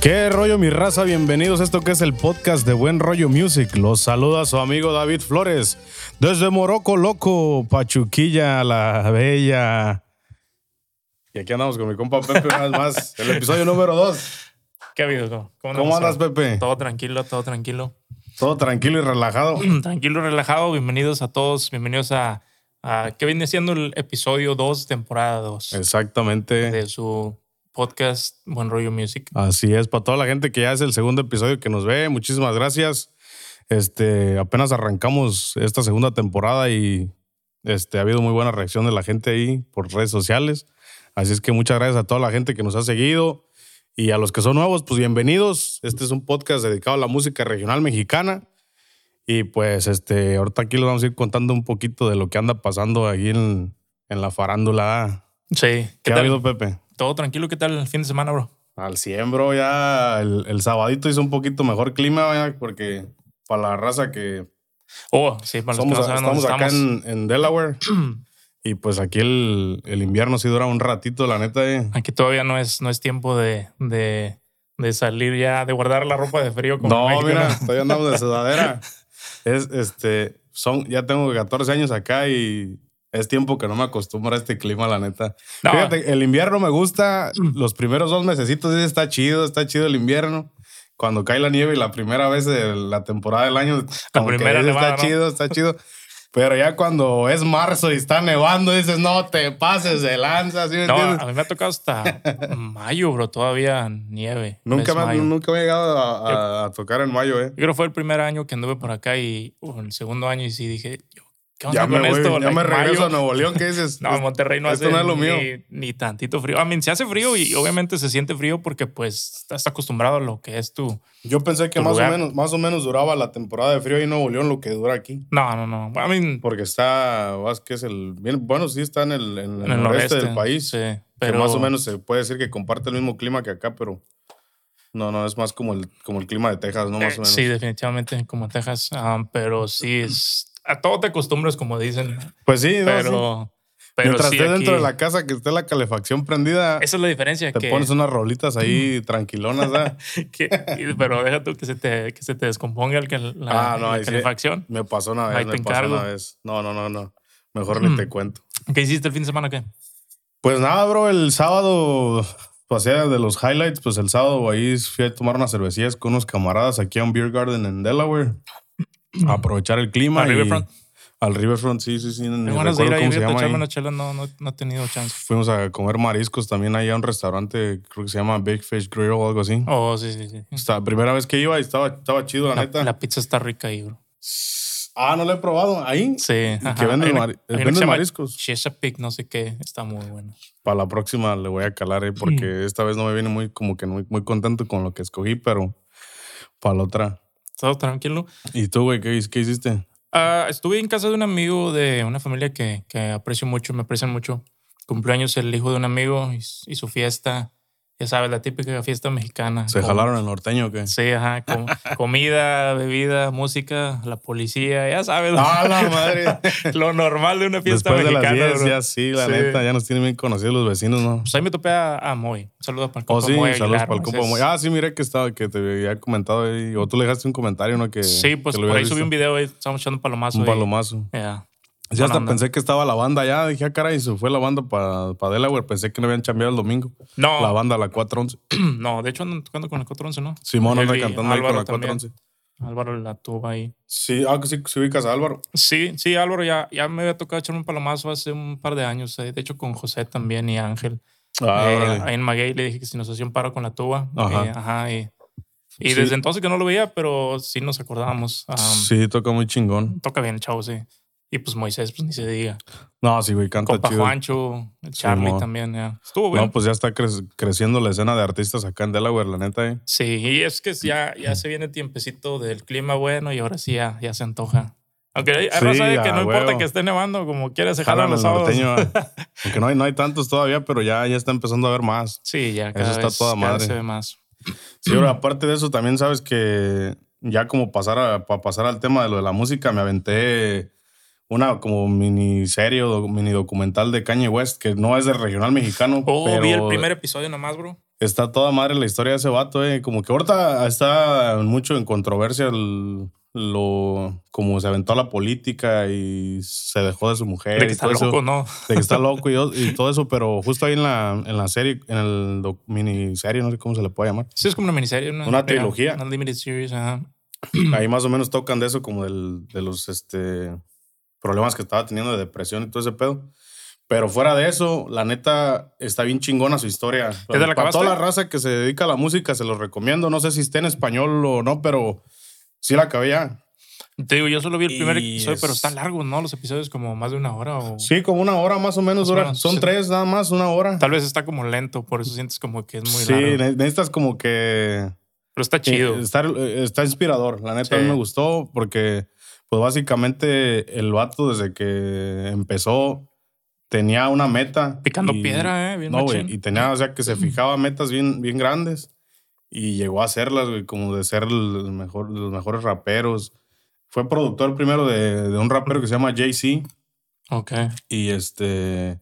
¿Qué rollo mi raza? Bienvenidos a esto que es el podcast de Buen Rollo Music. Los saluda su amigo David Flores desde Morocco Loco, Pachuquilla, la Bella. Y aquí andamos con mi compa Pepe una vez más, el episodio número 2. ¿Qué habido? ¿Cómo, andas, Pepe? Todo tranquilo, todo tranquilo. Todo tranquilo y relajado. tranquilo y relajado. Bienvenidos a todos. Bienvenidos a, a ¿qué viene siendo el episodio 2, temporada 2? Exactamente. De su podcast Buen Rollo Music. Así es, para toda la gente que ya es el segundo episodio que nos ve, muchísimas gracias. Este, apenas arrancamos esta segunda temporada y este, ha habido muy buena reacción de la gente ahí por redes sociales. Así es que muchas gracias a toda la gente que nos ha seguido y a los que son nuevos, pues bienvenidos. Este es un podcast dedicado a la música regional mexicana. Y pues este, ahorita aquí les vamos a ir contando un poquito de lo que anda pasando ahí en, en la farándula. Sí. ¿Qué, ha habido, Pepe? Todo tranquilo, ¿qué tal el fin de semana, bro? Al 100, bro. Ya el, el sabadito hizo un poquito mejor clima, ¿verdad? porque para la raza que Oh, sí, para los somos, que no estamos acá estamos. en, en Delaware. y pues aquí el, el invierno sí dura un ratito, la neta. eh. Aquí todavía no es, no es tiempo de, de, de salir ya, de guardar la ropa de frío como en No, México, mira, ¿no? todavía andamos de sudadera. es, este, son, ya tengo 14 años acá y es tiempo que no me acostumbro a este clima, la neta. No. Fíjate, el invierno me gusta. Los primeros dos mesecitos está chido, está chido el invierno. Cuando cae la nieve y la primera vez de la temporada del año, que primera nevada, está ¿no? chido, está chido. Pero ya cuando es marzo y está nevando, dices, no te pases de lanza, ¿sí No, entiendes? a mí me ha tocado hasta mayo, bro, todavía nieve. Nunca me, mayo. nunca me he llegado a, a- a tocar en mayo, ¿eh? Yo creo que fue el primer año que anduve por acá y el segundo año y sí dije, yo, ¿qué onda Ya me, con voy, esto? ya Like, me regreso mayo. a Nuevo León, ¿qué dices? No, en Monterrey no Esto hace no es lo ni, mío. ni tantito frío. A mí se hace frío y obviamente se siente frío porque pues estás acostumbrado a lo que es tu... Yo pensé que más o, menos, más o menos duraba la temporada de frío ahí en Nuevo León lo que dura aquí. No, no, no. A mí, Porque está, que es el, bueno, sí está en el, en el en el noreste, noreste del país. Sí, que pero más o menos se puede decir que comparte el mismo clima que acá, pero no, no, es más como el, como el clima de Texas, ¿no? Más o eh, menos. sí, definitivamente como Texas. ah, pero sí es... A todo te acostumbras, como dicen. Pues sí, no, sí. Pero... Mientras sí, estés dentro de la casa que esté la calefacción prendida, Esa es la diferencia. te que, pones unas rolitas ahí tranquilonas, ¿verdad? que- pero deja tú que se te, que se te descomponga el, que- la, Ah, no, la sí. calefacción. Me pasó una vez, me pasó una vez. No, no, no, no. Mejor ni te cuento. ¿Qué hiciste el fin de semana? ¿Qué? Pues nada, bro, el sábado pasé de los highlights, pues el sábado ahí fui a tomar unas cervecillas con unos camaradas aquí a un beer garden en Delaware. A aprovechar el clima. ¿Al Riverfront? Al Riverfront, sí, sí, sí. Tengo ganas de ir ahí, se llama ahí. una chela, no, no, no he tenido chance. Fuimos a comer mariscos también ahí a un restaurante, creo que se llama Big Fish Grill o algo así. Oh, sí, sí, sí. Primera vez que iba y estaba, estaba chido, la, La, neta. la pizza está rica ahí, bro. Ah, no lo he probado. Ahí. Sí. que venden una- que venden mariscos. Chesapeake, no sé qué. Está muy bueno. Para la próxima le voy a calar, eh, Mm. porque esta vez no me viene muy, como que muy, muy contento con lo que escogí, pero para la otra. Todo tranquilo. ¿Y tú, güey, qué, qué hiciste? Ah, estuve en casa de un amigo de una familia que, que aprecio mucho, me aprecian mucho. Cumpleaños el hijo de un amigo y, y su fiesta. Ya sabes, la típica fiesta mexicana. ¿Se Con- jalaron el norteño o qué? Sí, ajá. com- comida, bebida, música, la policía, ya sabes. ¡Ah, la madre! Lo normal de una fiesta Después de las mexicana. 10, bro. ya sí, la Sí. neta, ya nos tienen bien conocidos los vecinos, ¿no? Pues ahí me topé a, a Moy. Un saludo para el Oh, compa sí, Moy saludos para el compa Moy. Ah, sí, miré que estaba, que te había comentado ahí, o tú le dejaste un comentario, ¿no? Que, Sí, pues que por ahí habías subí un visto. video ahí, estamos echando palomazo. Un palomazo. Ya. Ya hasta onda. pensé que estaba la banda ya. Dije, ah, caray, se fue la banda para Delaware. Pensé que no habían cambiado el domingo. No, La banda, la 411. no, de hecho andan tocando con el 411, ¿no? Simón anda cantando ahí con la también. 411. Álvaro la tuvo ahí. Sí, ah, sí, sí ubicas a Álvaro. Sí, sí, Álvaro, ya, ya me había tocado echarme un palomazo hace un par de años. eh, De hecho, con José también y Ángel. Ah, Eh, ahí en Maguey le dije que si nos hacía un paro con la tuba. Ajá. Eh, ajá, y y Sí. desde entonces que no lo veía, pero sí nos acordábamos. Um, sí, toca muy chingón. Toca bien chavo, sí. Y pues Moisés, pues ni se diga. No, sí, güey, canta Compa chido. Juancho, el Charlie también, ya. Estuvo bien. No, pues ya está cre- creciendo la escena de artistas acá en Delaware, la neta. eh. Sí, y es que ya, ya se viene tiempecito del clima bueno y ahora sí ya, ya se antoja. Aunque hay, hay Sí, raza de que no importa que esté nevando, como quieras, se jalan Jalan los sábados. norteño. ah. Aunque no hay, no hay tantos todavía, pero ya, ya está empezando a haber más. Sí, ya cada está vez, toda cada vez madre. se ve más. Sí, pero aparte de eso, también sabes que ya como pasar a, para pasar al tema de lo de la música, me aventé una como miniserie o do- mini documental de Kanye West, que no es de regional mexicano, Oh, pero vi el primer episodio nomás, bro. Está toda madre la historia de ese vato, eh. Como que ahorita está mucho en controversia lo como se aventó a la política y se dejó de su mujer. De que está loco, ¿no? De que está loco y, todo eso, pero justo ahí en la, en la serie, en el miniserie, no sé cómo se le puede llamar. Sí, es como una miniserie. Una, una trilogía. Una limited series, ajá. Ahí más o menos tocan de eso, como del, de los este, problemas que estaba teniendo de depresión y todo ese pedo. Pero fuera de eso, la neta está bien chingona su historia. Para toda la raza que se dedica a la música, se los recomiendo. No sé si está en español o no, pero sí la acabé ya. Te digo, yo solo vi el primer episodio, pero está largo, ¿no? Los episodios como más de una hora. O... Sí, como una hora más o menos. Son tres nada más, una hora. Tal vez está como lento, por eso sientes como que es muy largo. Sí, necesitas como que... Pero está chido. Está, está inspirador. La neta a mí me gustó porque, pues básicamente, el vato desde que empezó tenía una meta. Picando piedra, ¿eh? Bien no, güey. Y tenía, o sea, que se fijaba metas bien, bien grandes y llegó a hacerlas, güey, como de ser el mejor, los mejores raperos. Fue productor primero de, de un rapero que se llama Jay-Z. Ok. Y este.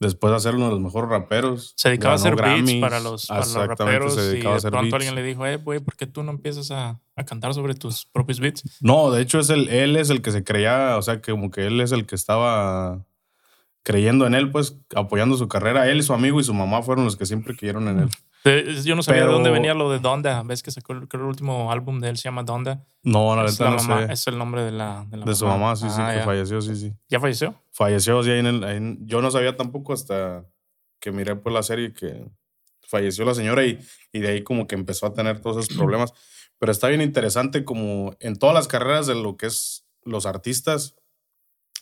Después de ser uno de los mejores raperos. Se dedicaba a hacer beats para los, para los raperos. Se y de a pronto alguien le dijo, eh, güey, ¿por qué tú no empiezas a, a, cantar sobre tus propios beats? No, de hecho, es el, él es el que se creía, o sea, que como que él es el que estaba creyendo en él, pues apoyando su carrera. Él y su amigo y su mamá fueron los que siempre creyeron en él. Yo no sabía de dónde venía lo de Donda. ¿Ves que sacó el, último álbum de él se llama Donda? No, la verdad no sé. Es el nombre de la, de, de su mamá, sí, sí, ah, que falleció, sí, sí. ¿Ya falleció? Falleció, sí. En yo no sabía tampoco hasta que miré pues la serie que falleció la señora y, y de ahí como que empezó a tener todos esos problemas. Pero está bien interesante como en todas las carreras de lo que es los artistas,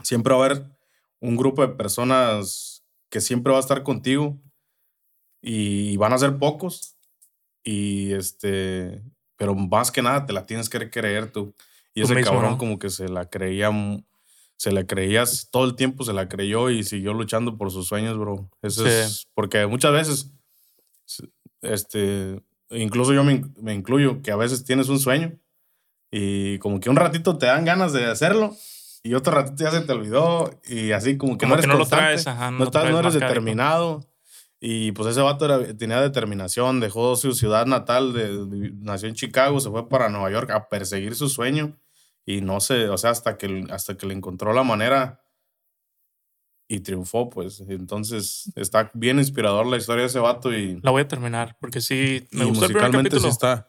siempre va a haber un grupo de personas que siempre va a estar contigo y van a ser pocos y este pero más que nada te la tienes que creer tú. Y ese cabrón como que se la creía se la creías todo el tiempo se la creyó y siguió luchando por sus sueños bro. Eso es porque muchas veces este incluso yo me, me incluyo que a veces tienes un sueño y como que un ratito te dan ganas de hacerlo y otro ratito ya se te olvidó y así como que no eres no, lo traes, no, eres determinado. Y pues ese vato tenía determinación, dejó su ciudad natal, de, nació en Chicago, se fue para Nueva York a perseguir su sueño y no sé, o sea, hasta que, hasta que le encontró la manera y triunfó, pues. Entonces está bien inspirador la historia de ese vato y... La voy a terminar porque sí, me gustó el primer capítulo. Sí está.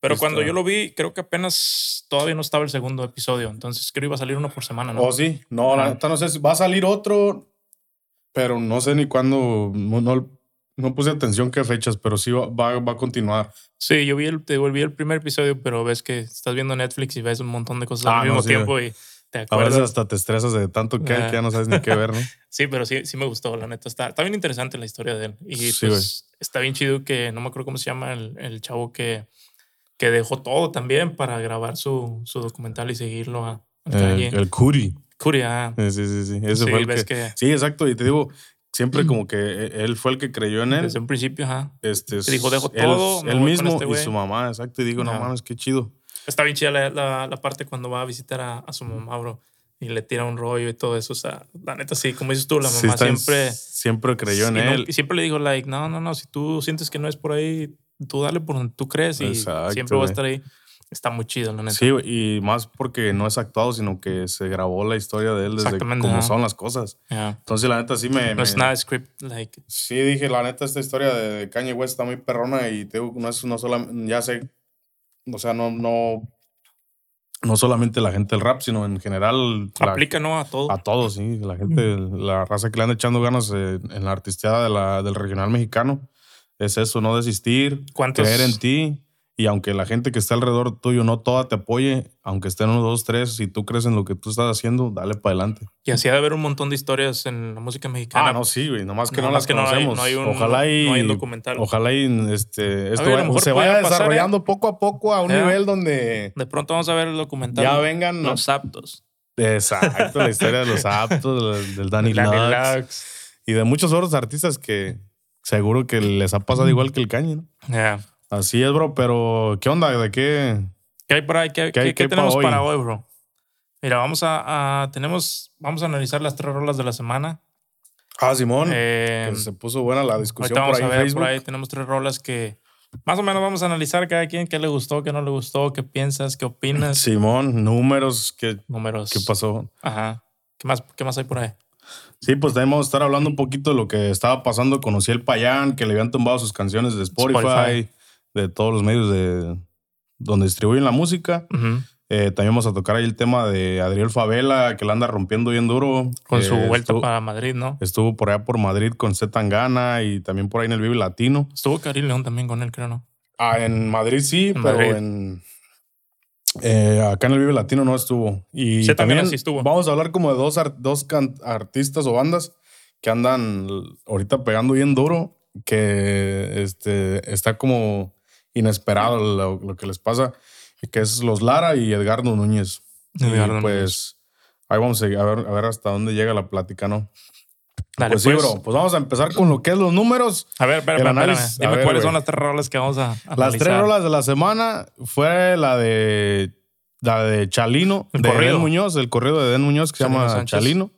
Pero cuando yo lo vi, creo que apenas todavía no estaba el segundo episodio. Entonces creo que iba a salir uno por semana, ¿no? Oh, sí. No, la neta no sé si va a salir otro, pero no sé ni cuándo. No, no, puse atención qué fechas, pero sí va, va, a continuar. Sí, yo vi el, te volví el primer episodio, pero ves que estás viendo Netflix y ves un montón de cosas al ah, mismo tiempo y te acuerdas. A veces hasta te estresas de tanto que, que ya no sabes ni qué ver, ¿no? sí, pero sí, sí me gustó, la neta. Está, está bien interesante la historia de él. Y pues está bien chido que no me acuerdo cómo se llama el, el chavo que que dejó todo también para grabar su, su documental y seguirlo a, el, el Curi. Curi, ah. Sí, sí, sí. Ese fue el que, Sí, exacto. Y te digo, siempre como que e, él fue el que creyó en él. Desde un principio, ajá. Este, dijo, dejo todo. Él, mismo este y su mamá, exacto. Y digo, no mames, qué chido. Está bien chida la, la, parte cuando va a visitar a, a, su mamá, bro. Y le tira un rollo y todo eso. O sea, la neta, sí, como dices tú, la mamá siempre. Siempre creyó en él. y siempre le dijo, like, no, no, no, si tú sientes que no es por ahí, tú dale por donde tú crees y siempre va a estar ahí. Está muy chido, la neta. Sí, y más porque no es actuado, sino que se grabó la historia de él desde cómo son las cosas. Entonces, la neta, sí me. No es nada script, like. Sí, dije, la neta, esta historia de Kanye West está muy perrona y te no es no solamente. Ya sé. O sea, no, no. No solamente la gente del rap, sino en general. Aplica, ¿no? A todo. A todos, sí. La gente, la raza que le anda echando ganas en la artisteada de la, del regional mexicano es eso, no desistir, creer en ti. Y aunque la gente que está alrededor tuyo no toda te apoye, aunque estén uno, dos, tres, si tú crees en lo que tú estás haciendo, dale para adelante. Y así ha de haber un montón de historias en la música mexicana. Ah, no, sí, güey. Nomás que no, las conocemos. No hay, un, ojalá y, no hay un documental. Ojalá y este, esto se vaya ¿eh? desarrollando poco a poco a un nivel donde... De pronto vamos a ver el documental. Ya vengan... Los aptos. Exacto, la historia de los aptos, del Danny, Lux, Y de muchos otros artistas que seguro que les ha pasado igual que el caño, ¿no? Yeah. Así es, bro, pero ¿qué onda? ¿De qué? ¿Qué hay por ahí? ¿Qué, tenemos para hoy? bro? Mira, vamos a, tenemos, vamos a analizar las tres rolas de la semana. Ah, Simón. Eh, se puso buena la discusión por ahí a ver, Por ahí tenemos tres rolas que más o menos vamos a analizar cada quien qué le gustó, qué no le gustó, qué piensas, qué opinas. Simón, números, qué, números. qué pasó. Ajá. ¿Qué más, ¿Qué más hay por ahí? Sí, pues debemos estar hablando un poquito de lo que estaba pasando con el Payán, que le habían tumbado sus canciones de Spotify, de todos los medios de donde distribuyen la música. Eh, también vamos a tocar ahí el tema de Adriel Favela, que la anda rompiendo bien duro. Con su eh, vuelta para Madrid, ¿no? Estuvo por allá por Madrid con Z Tangana y también por ahí en el Vive Latino. Estuvo Karim León también con él, creo, ¿no? Ah, en Madrid sí, pero en. Eh, acá en el Vive Latino no estuvo. Y también sí estuvo. Vamos a hablar como de dos, dos artistas o bandas que andan ahorita pegando bien duro, que este, está como inesperado lo que les pasa que es los Lara y Edgardo Núñez. Edgardo y pues ahí vamos a ver, a ver hasta dónde llega la plática, ¿no? Dale, pues, sí, pues. bro. Pues vamos a empezar con lo que es los números. A ver, espérame, Dime cuáles son las tres rolas que vamos a, Las tres rolas de la semana fue la de la de Chalino, de corrido. Muñoz, el corrido de Den Muñoz que se llama Chalino.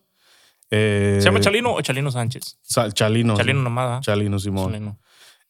¿Se llama Chalino o Chalino Sánchez? Chalino. Chalino nomás. Chalino Simón.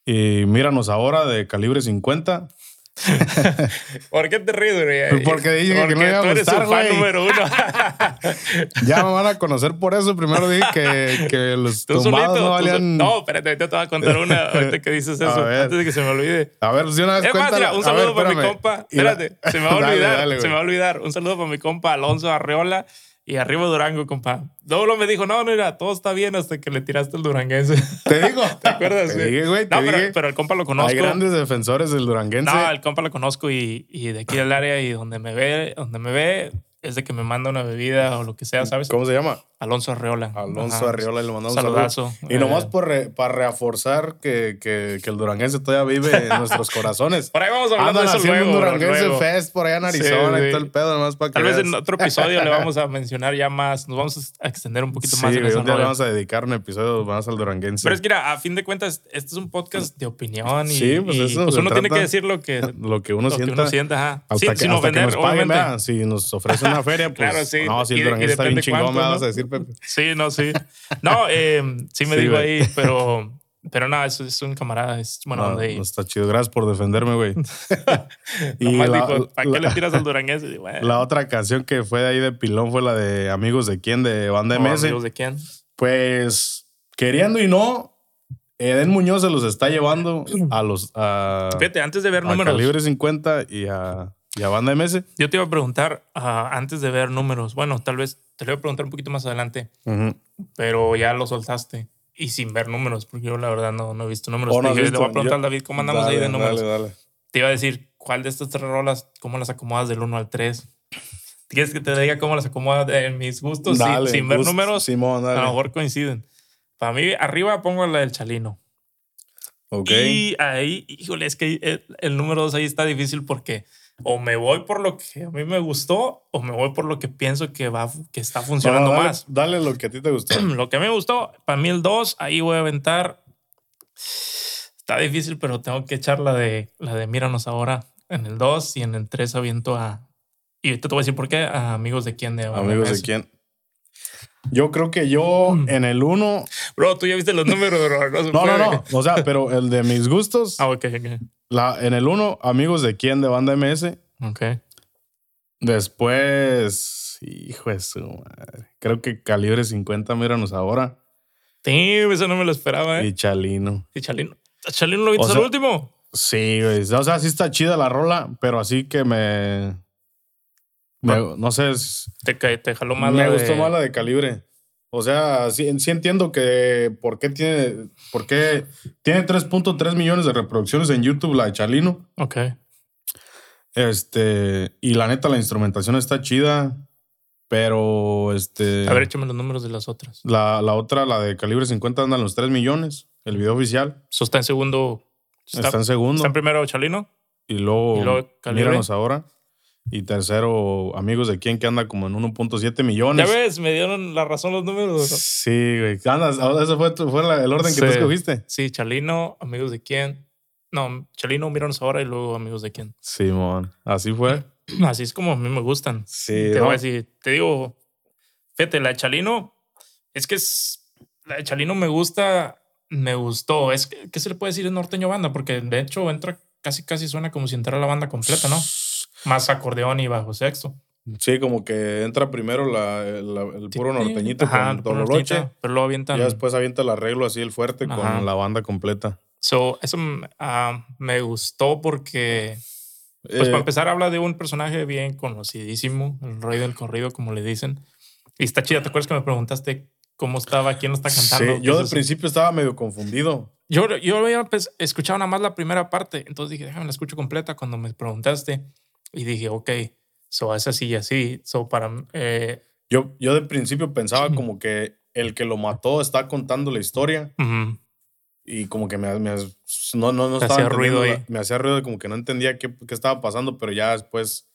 Y míranos ahora de calibre 50. ¿Por qué te ríes, güey? Porque dije que no iba a gustar, güey. número uno. ya me van a conocer por eso. Primero dije que, que los tumbados no valían... No, espérate, te voy a contar una ahorita que dices eso. Antes de que se me olvide. A ver, si una vez cuéntala. un saludo para mi compa. Espérate, se me va a olvidar. se me va a olvidar. Un saludo para mi compa Alonso Arreola y arriba Durango, compa. Luego me dijo, no, no, mira, todo está bien hasta que le tiraste el duranguense. Te digo. ¿Te acuerdas? Te dije, güey. No, pero, pero, el compa lo conozco. Hay grandes defensores del duranguense. No, el compa lo conozco y, y de aquí del área y donde me ve, donde me ve, es de que me manda una bebida o lo que sea, ¿sabes? ¿Cómo se llama? Alonso Arreola. Alonso Arreola, le mandamos un saludazo. Y nomás eh. por para reforzar que, que, que, el duranguense todavía vive en nuestros corazones. Por ahí vamos a hablar de eso haciendo un duranguense fest por allá en Arizona y todo el pedo, nomás para que Tal vez en otro episodio le vamos a mencionar ya más, nos vamos a extender un poquito más en un día le vamos a dedicar un episodio más al duranguense. Pero es que, mira, a fin de cuentas, este es un podcast de opinión y, sí, pues, eso pues uno tiene que decir lo que, lo que uno sienta. Que uno sienta ajá. Hasta que, sin ofender, nos paguen, Si nos ofrecen una feria, pues claro, sí. no, si el duranguense está bien chingón, me vas a decir, Pepe. Sí, no, sí. No, eh, sí me digo ahí, pero, pero no, eso es un camarada. Es, bueno, no, está chido. Gracias por defenderme, güey. y la, ¿para qué le tiras al duranguense? La otra canción que fue de ahí de pilón fue la de Amigos de quién, de Banda MS. ¿Amigos de quién? Pues, queriendo y no, Eden Muñoz se los está llevando a los. A, Fíjate, antes de ver números. Calibre 50 y a, y a Banda MS. Yo te iba a preguntar, uh, antes de ver números, bueno, tal vez te lo voy a preguntar un poquito más adelante, pero ya lo soltaste y sin ver números, porque yo la verdad no, no he visto números. Oh, te dije, le voy a preguntar a David cómo andamos ahí de números. Dale, dale. Te iba a decir, ¿cuál de estas tres rolas, cómo las acomodas del 1 al 3? ¿Quieres que te diga cómo las acomodas en mis gustos sin, ver números? Simón, a lo mejor coinciden. Para mí, arriba pongo la del Chalino. Ok. Y ahí, híjole, es que el, el número 2 ahí está difícil porque o me voy por lo que a mí me gustó o me voy por lo que pienso que va que está funcionando más. Dale lo que a ti te gustó. lo que a mí me gustó, para mí el 2, ahí voy a aventar. Está difícil, pero tengo que echar la de la de Míranos ahora en el 2 y en el 3 aviento a y te voy a decir por qué a amigos de quién de Amigos de quién. Yo creo que yo mm. en el 1. Bro, tú ya viste los números, bro. No, no, no, no, O sea, pero el de mis gustos. Ah, ok, ok. La, en el 1, amigos de quién de banda MS. Ok. Después, hijo de su madre. Creo que calibre 50, míranos ahora. Sí, eso no me lo esperaba, ¿eh? Y Chalino. Y Chalino. ¿Chalino lo viste al último? Sí, güey. O sea, sí está chida la rola, pero así que me. No sé. Te, te jaló mal. Me gustó más la de calibre. O sea, sí, entiendo que por qué tiene, por qué tiene 3.3 millones de reproducciones en YouTube la de Chalino. Ok. Este, y la neta, la instrumentación está chida, pero este. A ver, échame los números de las otras. La, la otra, la de calibre 50, anda en los 3 millones, el video oficial. Eso está en segundo. Está, en segundo. Está en primero Chalino. Y luego, y luego míranos ahora. Y tercero, amigos de quién que anda como en 1.7 millones. Ya ves, me dieron la razón los números. Sí, güey. Andas, ese fue, fue el orden que tú escogiste. Sí, Chalino, amigos de quién. No, Chalino, míranos ahora y luego amigos de quién. Simón, así fue. Así es como a mí me gustan. Sí. Te voy a decir, te digo, fíjate, la de Chalino es que es la de Chalino me gusta, me gustó. Es que, ¿qué se le puede decir en norteño banda? Porque de hecho entra casi, casi suena como si entrara la banda completa, ¿no? Más acordeón y bajo sexto. Sí, como que entra primero la, el puro norteñito con Tololoche. Pero luego avientan. Y después avienta el arreglo así, el fuerte, con la banda completa. So, eso uh, me gustó porque. Pues para eh, empezar, habla de un personaje bien conocidísimo, el rey del corrido, como le dicen. Y está chida. ¿Te acuerdas que me preguntaste cómo estaba, quién lo está cantando? Sí, yo al principio estaba medio confundido. Yo, yo había pues, escuchado nada más la primera parte. Entonces dije, déjame la escucho completa cuando me preguntaste. Y dije, ok So, es así y así. So, para, eh, yo, yo de principio pensaba como que el que lo mató está contando la historia. Y como que me, me no, no, no estaba hacía ruido Me hacía ruido, como que no entendía qué, qué, estaba pasando, pero ya después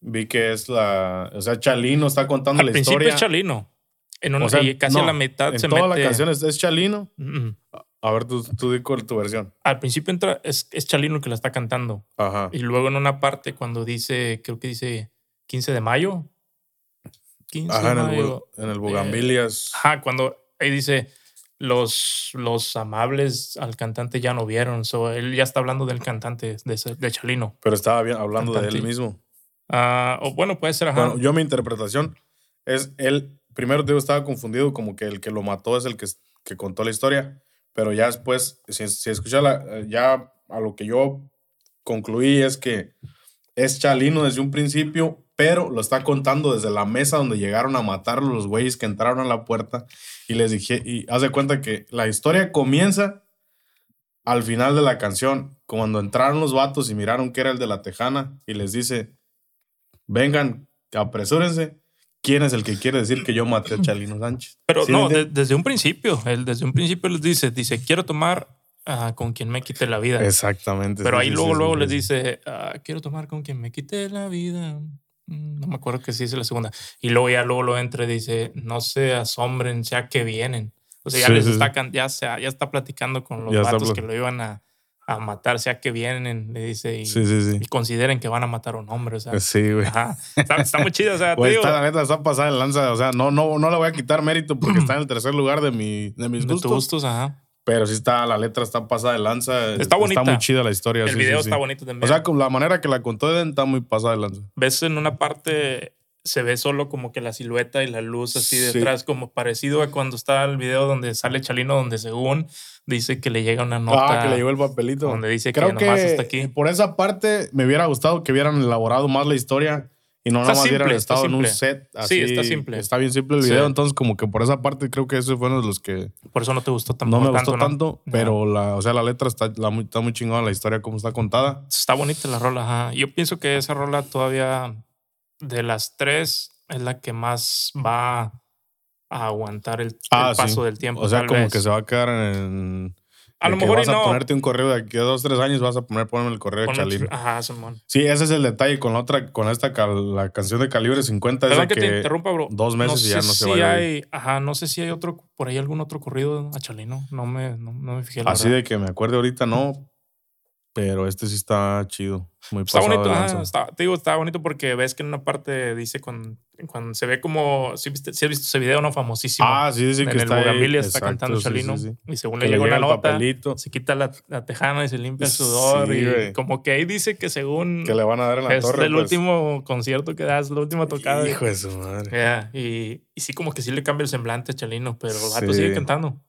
vi que es la. O sea, Chalino está contando la historia. Al principio es Chalino. En una, o sea, casi a la mitad en se toda la canción es, Chalino. A ver, tú, tú di tu versión. Al principio entra, es, es Chalino el que la está cantando. Ajá. Y luego en una parte, cuando dice, creo que dice 15 de mayo. 15 ajá, de mayo. En el, en el Bugambilias. Eh, ajá, cuando ahí dice, los, los amables al cantante ya no vieron. So, él ya está hablando del cantante de, de Chalino. Pero estaba bien, hablando de él mismo. Ah, o bueno, puede ser. Ajá. Bueno, yo mi interpretación es él. Primero, digo, estaba confundido como que el que lo mató es el que, que contó la historia pero ya después, si, escucha la, ya a lo que yo concluí es que es Chalino desde un principio, pero lo está contando desde la mesa donde llegaron a matar los güeyes que entraron a la puerta y les dije, y haz de cuenta que la historia comienza al final de la canción, cuando entraron los vatos y miraron que era el de la tejana y les dice, vengan, apresúrense quién es el que quiere decir que yo maté a Chalino Sánchez. Pero no, desde un principio, él desde un principio les dice, dice, quiero tomar ah, con quien me quite la vida. Exactamente. Pero ahí luego, luego les dice, ah, quiero tomar con quien me quite la vida. Mm, no me acuerdo que sí es la segunda. Y luego ya luego lo entra y dice, no se asombren, sea que vienen. O sea, ya les está, ya, ya está platicando con los vatos que lo iban a, a matar, sea que vienen, le dice, y, consideren que van a matar a un hombre, o sea. Sí, güey. Está, muy chido, o sea, pues está, la neta, está pasada en lanza, o sea, no, no, no le voy a quitar mérito porque está en el tercer lugar de, mi, de mis gustos. gustos, ajá. Pero sí está, la letra está pasada de lanza. Está bonita. Está muy chida la historia. El video está bonito también. O sea, con la manera que la contó Eden está muy pasada de lanza. Ves en una parte se ve solo como que la silueta y la luz así detrás, como parecido a cuando está el video donde sale Chalino, donde según dice que le llega una nota. Ah, que le llegó el papelito. Donde dice Creo que, nomás está aquí. Por esa parte me hubiera gustado que hubieran elaborado más la historia y no nada más hubieran estado en un set así. Sí, está simple. Está bien simple el video, entonces como que por esa parte creo que esos fueron los que... Por eso no te gustó tanto. No me gustó tanto, pero la, o sea, la letra está, la, está muy chingona, la historia como está contada. Está bonita la rola, ajá. Yo pienso que esa rola todavía de las tres es la que más va a aguantar el, ah, paso del tiempo. O sea, como que se va a quedar en. A lo mejor vas a ponerte un correo de aquí a dos, tres años, vas a poner, ponerme el correo de Chalino. Ajá, Simón. Sí, ese es el detalle con la otra, con esta, la canción de calibre 50. es que, te interrumpa, bro. Dos meses y ya no se si hay, Ajá, no sé si hay otro, por ahí algún otro corrido a Chalino. No me, no, me fijé. Así de que me acuerde ahorita, no. Pero este sí está chido. Muy está bonito, está, te digo, está bonito porque ves que en una parte dice cuando, cuando se ve como. Si, has visto ese video, ¿no? Famosísimo. Ah, sí, dice en que el está ahí. está cantando Chalino. y según le llega una nota, se quita la, la, tejana y se limpia el sudor. y como que ahí dice que según. Que le van a dar en la es torre. Es el pues. último concierto que das, la última tocada. Hijo de su madre. Yeah, y, y sí, como que sí le cambia el semblante a Chalino, pero el vato sigue cantando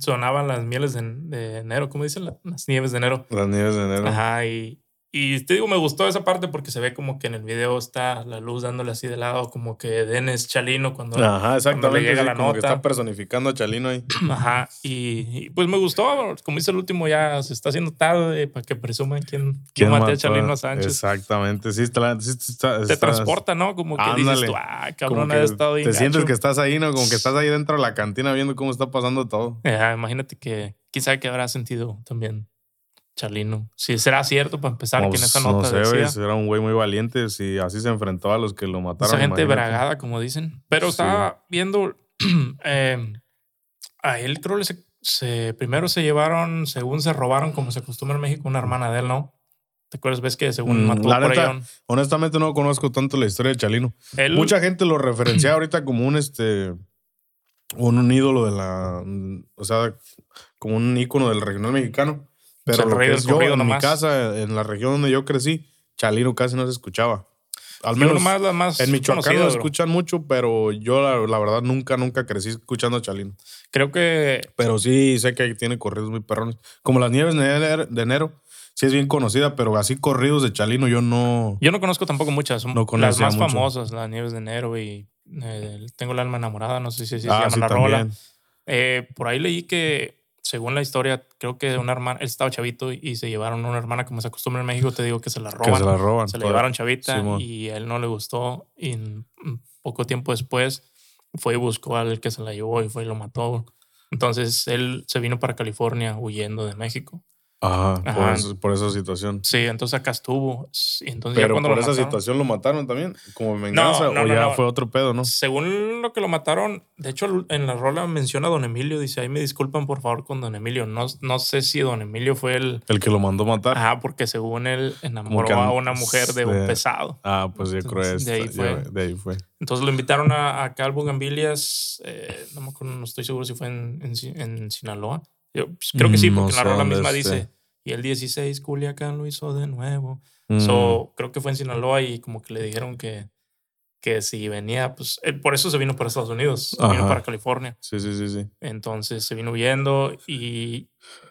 sonaban las mieles de, enero, ¿cómo dicen? Las nieves de enero. Las nieves de enero. Ajá, y, y te digo, me gustó esa parte porque se ve como que en el video está la luz dándole así de lado, como que Denis Chalino cuando, Ajá, exactamente, le llega la nota. que está personificando a Chalino ahí. Ajá, y, pues me gustó, como dice el último, ya se está haciendo tarde para que presuman quién, quién mató a Chalino Sánchez. Exactamente, sí, está, sí está, Te transporta, ¿no? Como que dices tú, ah, cabrón, ha estado Te sientes que estás ahí, ¿no? Como que estás ahí dentro de la cantina viendo cómo está pasando todo. Ajá, imagínate que quizá que habrá sentido también Chalino. Si será cierto para empezar que en esa nota no sé, era un güey muy valiente si así se enfrentó a los que lo mataron. Esa gente bragada, como dicen. Pero estaba viendo em, a él creo que se, primero se llevaron, según se robaron, como se acostumbra en México, una hermana de él, ¿no? ¿Te acuerdas? ¿Ves que según mm, mató por ahí Honestamente no conozco tanto la historia de Chalino. Mucha gente lo referencia ahorita como un este un, ídolo de la. O sea, como un ícono del regional mexicano. Pero es yo, en mi casa, en la región donde yo crecí, Chalino casi no se escuchaba. Al menos más, más en Michoacán lo escuchan mucho, pero yo la, verdad nunca, nunca crecí escuchando a Chalino. Creo que... Pero sí sé que tiene corridos muy perrones. Como Las Nieves de Enero, sí es bien conocida, pero así corridos de Chalino yo no... Yo no conozco tampoco muchas. No las más famosas, Las Nieves de Enero y eh, Tengo el alma enamorada, no sé si, se ah, llama la rola. Eh, por ahí leí que según la historia, creo que una hermana, él estaba chavito y se llevaron una hermana, como se acostumbra en México, te digo que se la roban. se la roban. Se la llevaron chavita y a él no le gustó. Y poco tiempo después fue y buscó al que se la llevó y fue y lo mató. Entonces él se vino para California huyendo de México. Ajá, Por, esa situación. Sí, entonces acá estuvo. entonces Pero por esa situación lo mataron también, como venganza, o ya fue otro pedo, ¿no? Según lo que lo mataron, de hecho en la rola menciona a Don Emilio, dice, ahí me disculpan por favor con Don Emilio. No, no sé si Don Emilio fue el... El que lo mandó matar. Ajá, porque según él enamoró a una mujer de un pesado. Ah, pues yo creo de ahí fue. de ahí fue. Entonces lo invitaron a, a Calvo Gambilias, eh, no me acuerdo, no estoy seguro si fue en, en Sinaloa. Yo pues, creo que sí, porque la rola misma dice, y el 16 Culiacán lo hizo de nuevo. Mm. So, creo que fue en Sinaloa y como que le dijeron que, que si venía, pues por eso se vino para Estados Unidos, vino para California. Sí, sí, sí, sí. Entonces se vino viendo y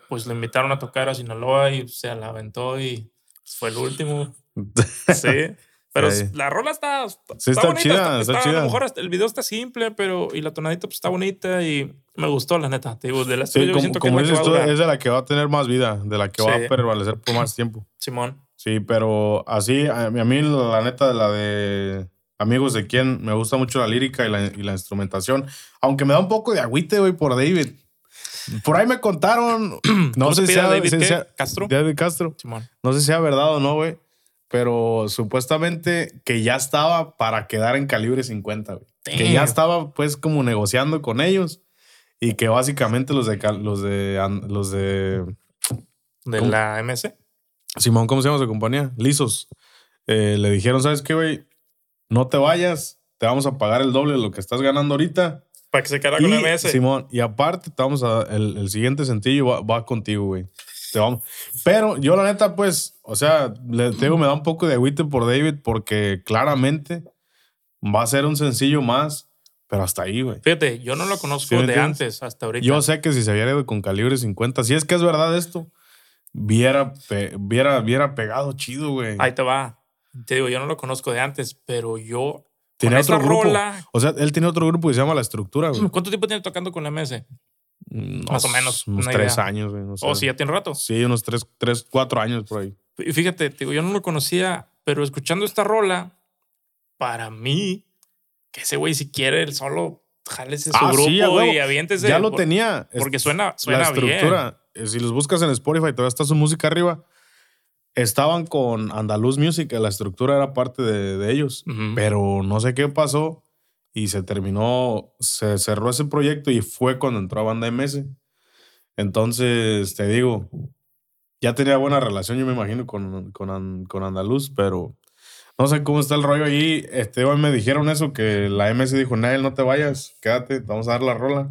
pues lo invitaron a tocar a Sinaloa y se la aventó y fue el último. sí. Pero la rola está, está, bonita. Chida, está, chida. A lo mejor el video está simple, pero y la tonadita pues, está bonita y me gustó, la neta. Te digo, de la sí, como, como dices tú, es de la que va a tener más vida, de la que va a prevalecer por más tiempo. Simón. Sí, pero así, a, mí la neta de la de Amigos de quién, me gusta mucho la lírica y la, y la instrumentación. Aunque me da un poco de agüite, güey, por David. Por ahí me contaron, no sé si sea David Castro. David Castro. Simón. No sé si sea verdad o no, güey pero supuestamente que ya estaba para quedar en calibre 50, Que ya estaba pues como negociando con ellos y que básicamente los de los de los de de la MS Simón, ¿cómo se llama su compañía? Lisos. Eh, le dijeron, ¿sabes qué, güey? No te vayas, te vamos a pagar el doble de lo que estás ganando ahorita. Para que se quede con MS. Simón, y aparte, te vamos a, el, siguiente sencillo va, va contigo, güey. Pero yo, la neta, pues, o sea, le digo, me da un poco de agüite por David porque claramente va a ser un sencillo más, pero hasta ahí, güey. Fíjate, yo no lo conozco de antes hasta ahorita. Yo sé que si se hubiera ido con calibre 50, si es que es verdad esto, viera, viera, viera pegado chido, güey. Ahí te va. Te digo, yo no lo conozco de antes, pero yo. Tiene otro grupo. o sea, él tiene otro grupo que se llama La Estructura, güey. ¿Cuánto tiempo tiene tocando con la MS? Más o menos. Unos tres años, güey. ¿O oh, sí, ya tiene rato? Sí, unos tres, tres, cuatro años por ahí. Y fíjate, digo, yo no lo conocía, pero escuchando esta rola, para mí, que ese güey, si quiere el solo, jálese su ah, grupo y aviéntese. Ya lo tenía. Porque suena, suena la estructura. Eh, si los buscas en Spotify, todavía está su música arriba. Estaban con Andaluz Music, la estructura era parte de, ellos, pero no sé qué pasó y se terminó, se cerró ese proyecto y fue cuando entró a Banda MS. Entonces, te digo, ya tenía buena relación, yo me imagino, con, con, con Andaluz, pero no sé cómo está el rollo ahí. Este, hoy me dijeron eso, que la MS dijo, Nael, no te vayas, quédate, vamos a dar la rola.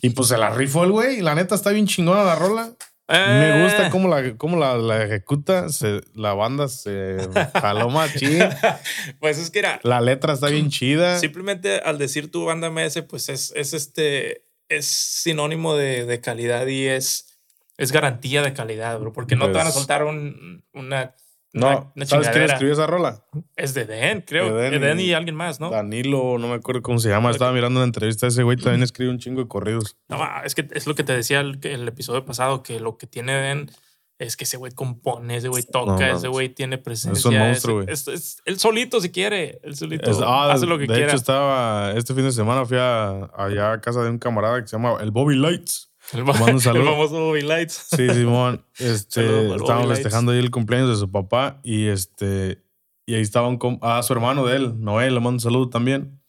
Y pues se la rifó el güey, la neta está bien chingona la rola. Me gusta eh. cómo la, cómo la, la ejecuta. Se, la banda se jaló machín. pues es que era. La letra está bien chida. Simplemente al decir tu banda MS, pues es, es este. Es sinónimo de, de calidad y es, es garantía de calidad, bro. Porque no te van a pues soltar un, una no, ¿sabes quién escribió esa rola? Es de Den, creo. De Den, y, alguien más, ¿no? Danilo, no me acuerdo cómo se llama. Estaba mirando una entrevista ese güey, también escribe un chingo de corridos. No, es que es lo que te decía el, el episodio pasado, que lo que tiene Den es que ese güey compone, ese güey toca, ese güey tiene presencia. Es un monstruo, güey. Es, él solito si quiere, él solito ah, hace lo que quiera. De hecho, estaba, este fin de semana fui a, allá a casa de un camarada que se llama el Bobby Lights. El, un saludo. el famoso Bobby Lights. Sí, Simón. Este, estábamos festejando ahí el cumpleaños de su papá y este y ahí estaban con a su hermano de él, Noel, le mando un saludo también.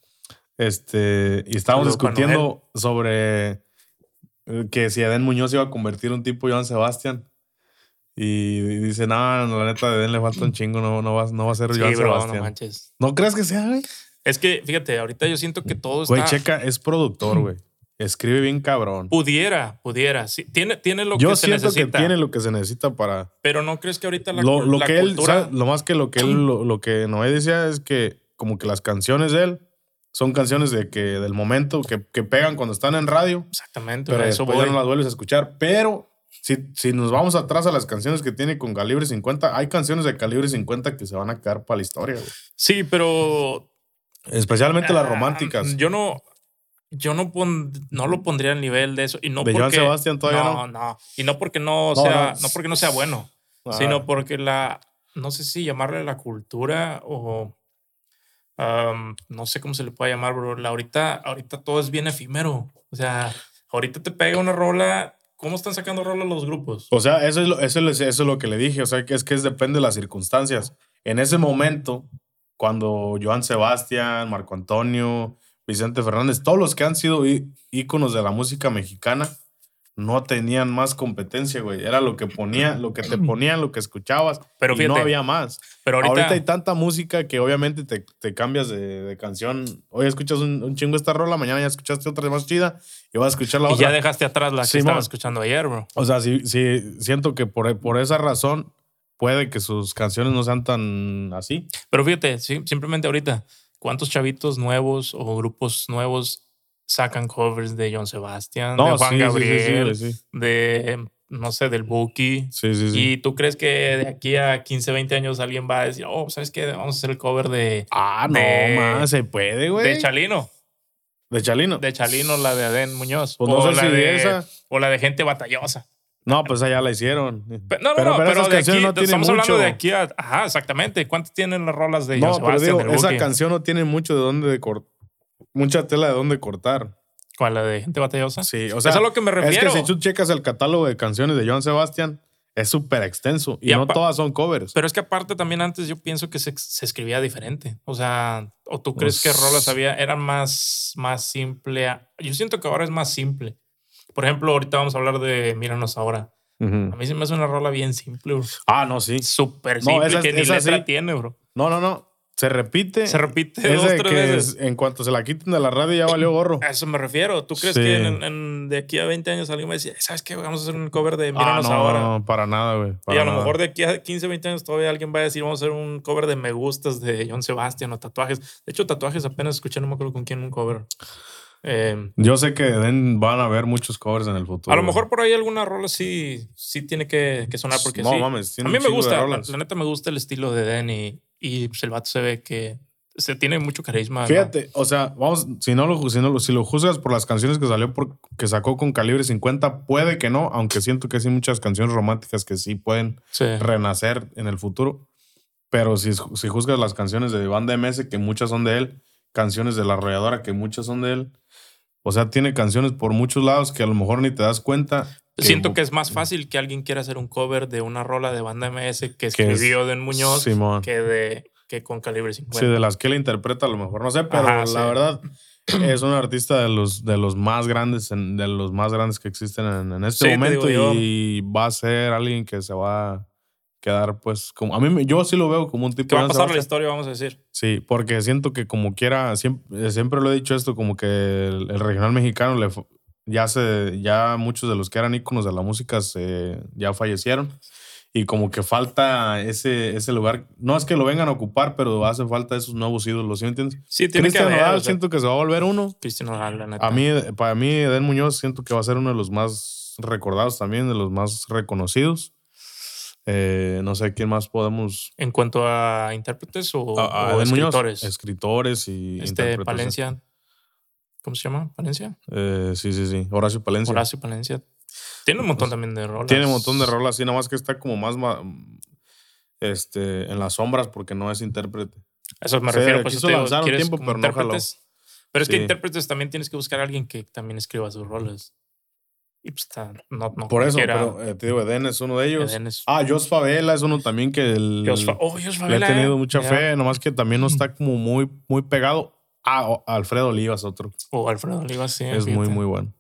Este, y estábamos discutiendo sobre eh, que si Eden Muñoz iba a convertir un tipo Joan Sebastián. Y, dice, no, la neta de Eden le falta un chingo, no, no, va, no va a ser sí, Joan Sebastián. No, ¿No crees que sea, güey? Es que, fíjate, ahorita yo siento que todo está. Güey, checa, es productor, güey. Escribe bien cabrón. Pudiera, pudiera. Sí, tiene, tiene lo Yo que se siento necesita. que tiene lo que se necesita para. Pero no crees que ahorita la, Lo, lo la que él, lo más que lo que él, lo, lo que Noé decía es que como que las canciones de él son canciones de que del momento que, que pegan cuando están en radio, Exactamente, pero eso después ya no las vuelves a escuchar. Pero si, si nos vamos atrás a las canciones que tiene con calibre 50, hay canciones de calibre 50 que se van a quedar para la historia, güey. Sí, pero. Especialmente las ah, románticas. Yo no. Yo no, pon- no lo pondría al nivel de eso. Y no ¿De porque, Joan Sebastián todavía no? no? Y no porque no, No, sea, no. no. porque no sea bueno, Ajá. sino porque la. No sé si llamarle la cultura o. no sé cómo se le puede llamar, bro. La, ahorita, ahorita todo es bien efímero. O sea, ahorita te pega una rola. ¿Cómo están sacando rolas los grupos? O sea, eso es, lo, eso, es, eso es lo que le dije. O sea, que es que es, depende de las circunstancias. En ese momento, cuando Joan Sebastián, Marco Antonio, Vicente Fernández, todos los que han sido íconos de la música mexicana, no tenían más competencia, güey. Era lo que ponía, lo que te ponían, lo que escuchabas. Pero y no había más. Pero ahorita, Ahorita, hay tanta música que obviamente te, te cambias de, de canción. Hoy escuchas un, un chingo esta rola, mañana ya escuchaste otra más chida y vas a escuchar la y otra. ya dejaste atrás la que Simón. estaba escuchando ayer, bro. O sea, sí, sí, siento que por, por esa razón puede que sus canciones no sean tan así. Pero fíjate, sí, simplemente ahorita, ¿cuántos chavitos nuevos o grupos nuevos sacan covers de John Sebastián, de Juan sí, sí, sí, sí, Gabriel, sí, de, no sé, del Buki? sí, sí, sí. Y tú crees que de aquí a 15, 20 años alguien va a decir, oh, ¿sabes qué? Vamos a hacer el cover de, ah, no, de- más, se puede, güey. de Chalino. De Chalino. De Chalino, la de Adén Muñoz. Pues no o, la de, esa. o la de Gente Batallosa. No, pues allá la hicieron. Pe- No, no, no, pero, esas de aquí, no tienen estamos hablando mucho. de aquí a... Ajá, exactamente. ¿Cuántas tienen las rolas de John No, pero Sebastián, digo, esa canción no tiene mucho de dónde de cortar. Mucha tela de dónde cortar. ¿Cuál? ¿La de Gente Batallosa? Sí, o sea, es a lo que me refiero. es que si tú checas el catálogo de canciones de Joan Sebastián, es súper extenso y, Y no todas son covers. Pero es que aparte también antes yo pienso que se, se escribía diferente. O sea, ¿o tú crees Pues- que rolas había, era más, más simple? Yo siento que ahora es más simple. Por ejemplo, ahorita vamos a hablar de Míranos ahora. Ujú. A mí se me hace una rola bien simple, bro. Ah, no, sí. Súper No, simple, esa- que ni esa letra sí. tiene, bro. No, no, no. Se repite. Se repite dos, tres que veces. es- en cuanto se la quiten de la radio ya valió gorro. A eso me refiero. ¿Tú crees Sí. que en- en- de aquí a 20 años alguien va a decir, ¿sabes qué? Vamos a hacer un cover de Ah, Míranos no, ahora? no, para nada, güey. Y a lo nada. mejor de aquí a 15, 20 años todavía alguien va a decir, vamos a hacer un cover de Me Gustas de John Sebastian o tatuajes. De hecho, tatuajes apenas escuché, no me acuerdo con quién un cover. Eh, Yo sé que den- van a haber muchos covers en el futuro. a lo mejor por ahí alguna rola sí, sí tiene que, que sonar porque no sí. mames, a tiene mí un me gusta, la, la neta me gusta el estilo de Den y, y pues, el vato se ve que se tiene mucho carisma. ¿no? Fíjate, o sea, vamos, si no lo, si no lo, si lo juzgas por las canciones que salió por, que sacó con calibre 50, puede que no, aunque siento que sí hay muchas canciones románticas que sí pueden Sí. renacer en el futuro. Pero si, si juzgas las canciones de Banda MS, que muchas son de él, canciones de La Arrolladora, que muchas son de él, o sea, tiene canciones por muchos lados que a lo mejor ni te das cuenta. Siento que es más fácil que alguien quiera hacer un cover de una rola de banda MS que Que es- escribió Den Muñoz Simón. que, de, que con calibre 50. Sí, de las que él interpreta, a lo mejor no sé, pero Ajá, la sí. verdad es un artista de los, de los más grandes, en- de los más grandes que existen en, en este Sí, momento digo yo. y va a ser alguien que se va quedar, pues, como a mí, yo sí lo veo como un tipo que va a pasar la historia, vamos a decir. Sí, porque siento que como quiera, siempre, siempre lo he dicho esto, como que el, el regional mexicano le ya se, ya muchos de los que eran íconos de la música se, ya fallecieron. Y como que falta ese, ese lugar. No es que lo vengan a ocupar, pero hace falta esos nuevos ídolos, ¿sí me entiendes? Sí, tiene que Cristian haber. Nodal o sea, siento que se va a volver uno. Cristian Nodal, la neta. A mí, para mí, Eden Muñoz siento que va a ser uno de los más recordados también, de los más reconocidos. Eh, no sé quién más podemos. En cuanto a intérpretes o, A- a o Eden Muñoz, escritores. escritores y este. Palencia. ¿Cómo se llama? ¿Palencia? Eh, sí, sí, sí. Horacio Palencia. Horacio Palencia. Tiene un montón también de rolas. Tiene un montón de rolas, sí, nada más que está como más este, en las sombras porque no es intérprete. A Eso me refiero. Pues, quiso lanzar un ¿quieres tiempo, pero no? Pero es que intérpretes también tienes que buscar a alguien que también escriba sus rolas. Y pues está, no, no Por eso, pero eh, te digo, Eden es uno de ellos. Eden es- Ah, Jos Favela es uno también que el- oh, Jos le he Favela, tenido eh. mucha Ya. fe, nomás que también no está como muy, muy pegado. Ah, Alfredo Olivas, otro. O Alfredo Olivas, sí. es muy, muy bueno.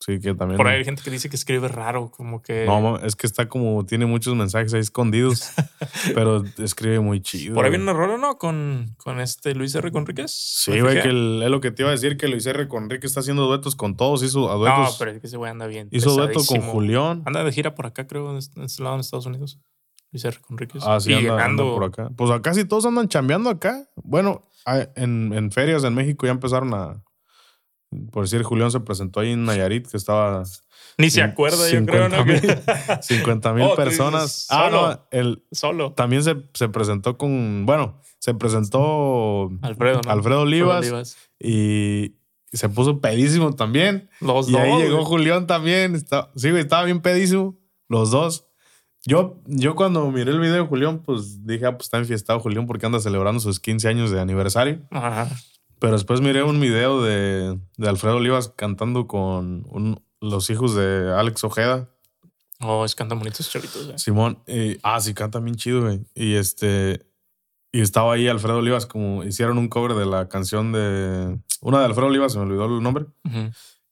Sí, que también. Por ahí hay gente que dice que escribe raro, como que. No, es que está como, tiene muchos mensajes ahí escondidos, pero escribe muy chido. Por ahí viene una rola, ¿no? Con, con este Luis R. Conríquez. Sí, güey, que es lo que te iba a decir, que Luis R. Conríquez está haciendo duetos con todos, hizo duetos. No, pero es que ese güey anda bien. Hizo dueto con Julián. Anda de gira por acá, creo, en este lado en Estados Unidos. Luis R. Conríquez. Ah, sí, anda, por acá. Pues casi todos andan chambeando acá. Bueno, en, en ferias en México ya empezaron a por decir, Julián se presentó ahí en Nayarit, que estaba ni se acuerda, yo creo, ¿no? 50 mil oh, personas. Ah, no, el, solo. También se, se, presentó con, bueno, se presentó Alfredo, Alfredo Olivas, y se puso pedísimo también. Los y dos. ahí llegó Julián también. Está, sí, güey, estaba bien pedísimo. Los dos. Yo, yo cuando miré el video de Julián, pues dije, ah, pues está enfiestado Julián porque anda celebrando sus 15 años de aniversario. Ajá. Pero después miré un video de, de Alfredo Olivas cantando con un, los hijos de Alex Ojeda. Oh, es cantan bonitos chavitos. Eh. Simón, ah, sí, canta bien chido, güey. Y este, y estaba ahí Alfredo Olivas, como hicieron un cover de la canción de una de Alfredo Olivas, se me olvidó el nombre.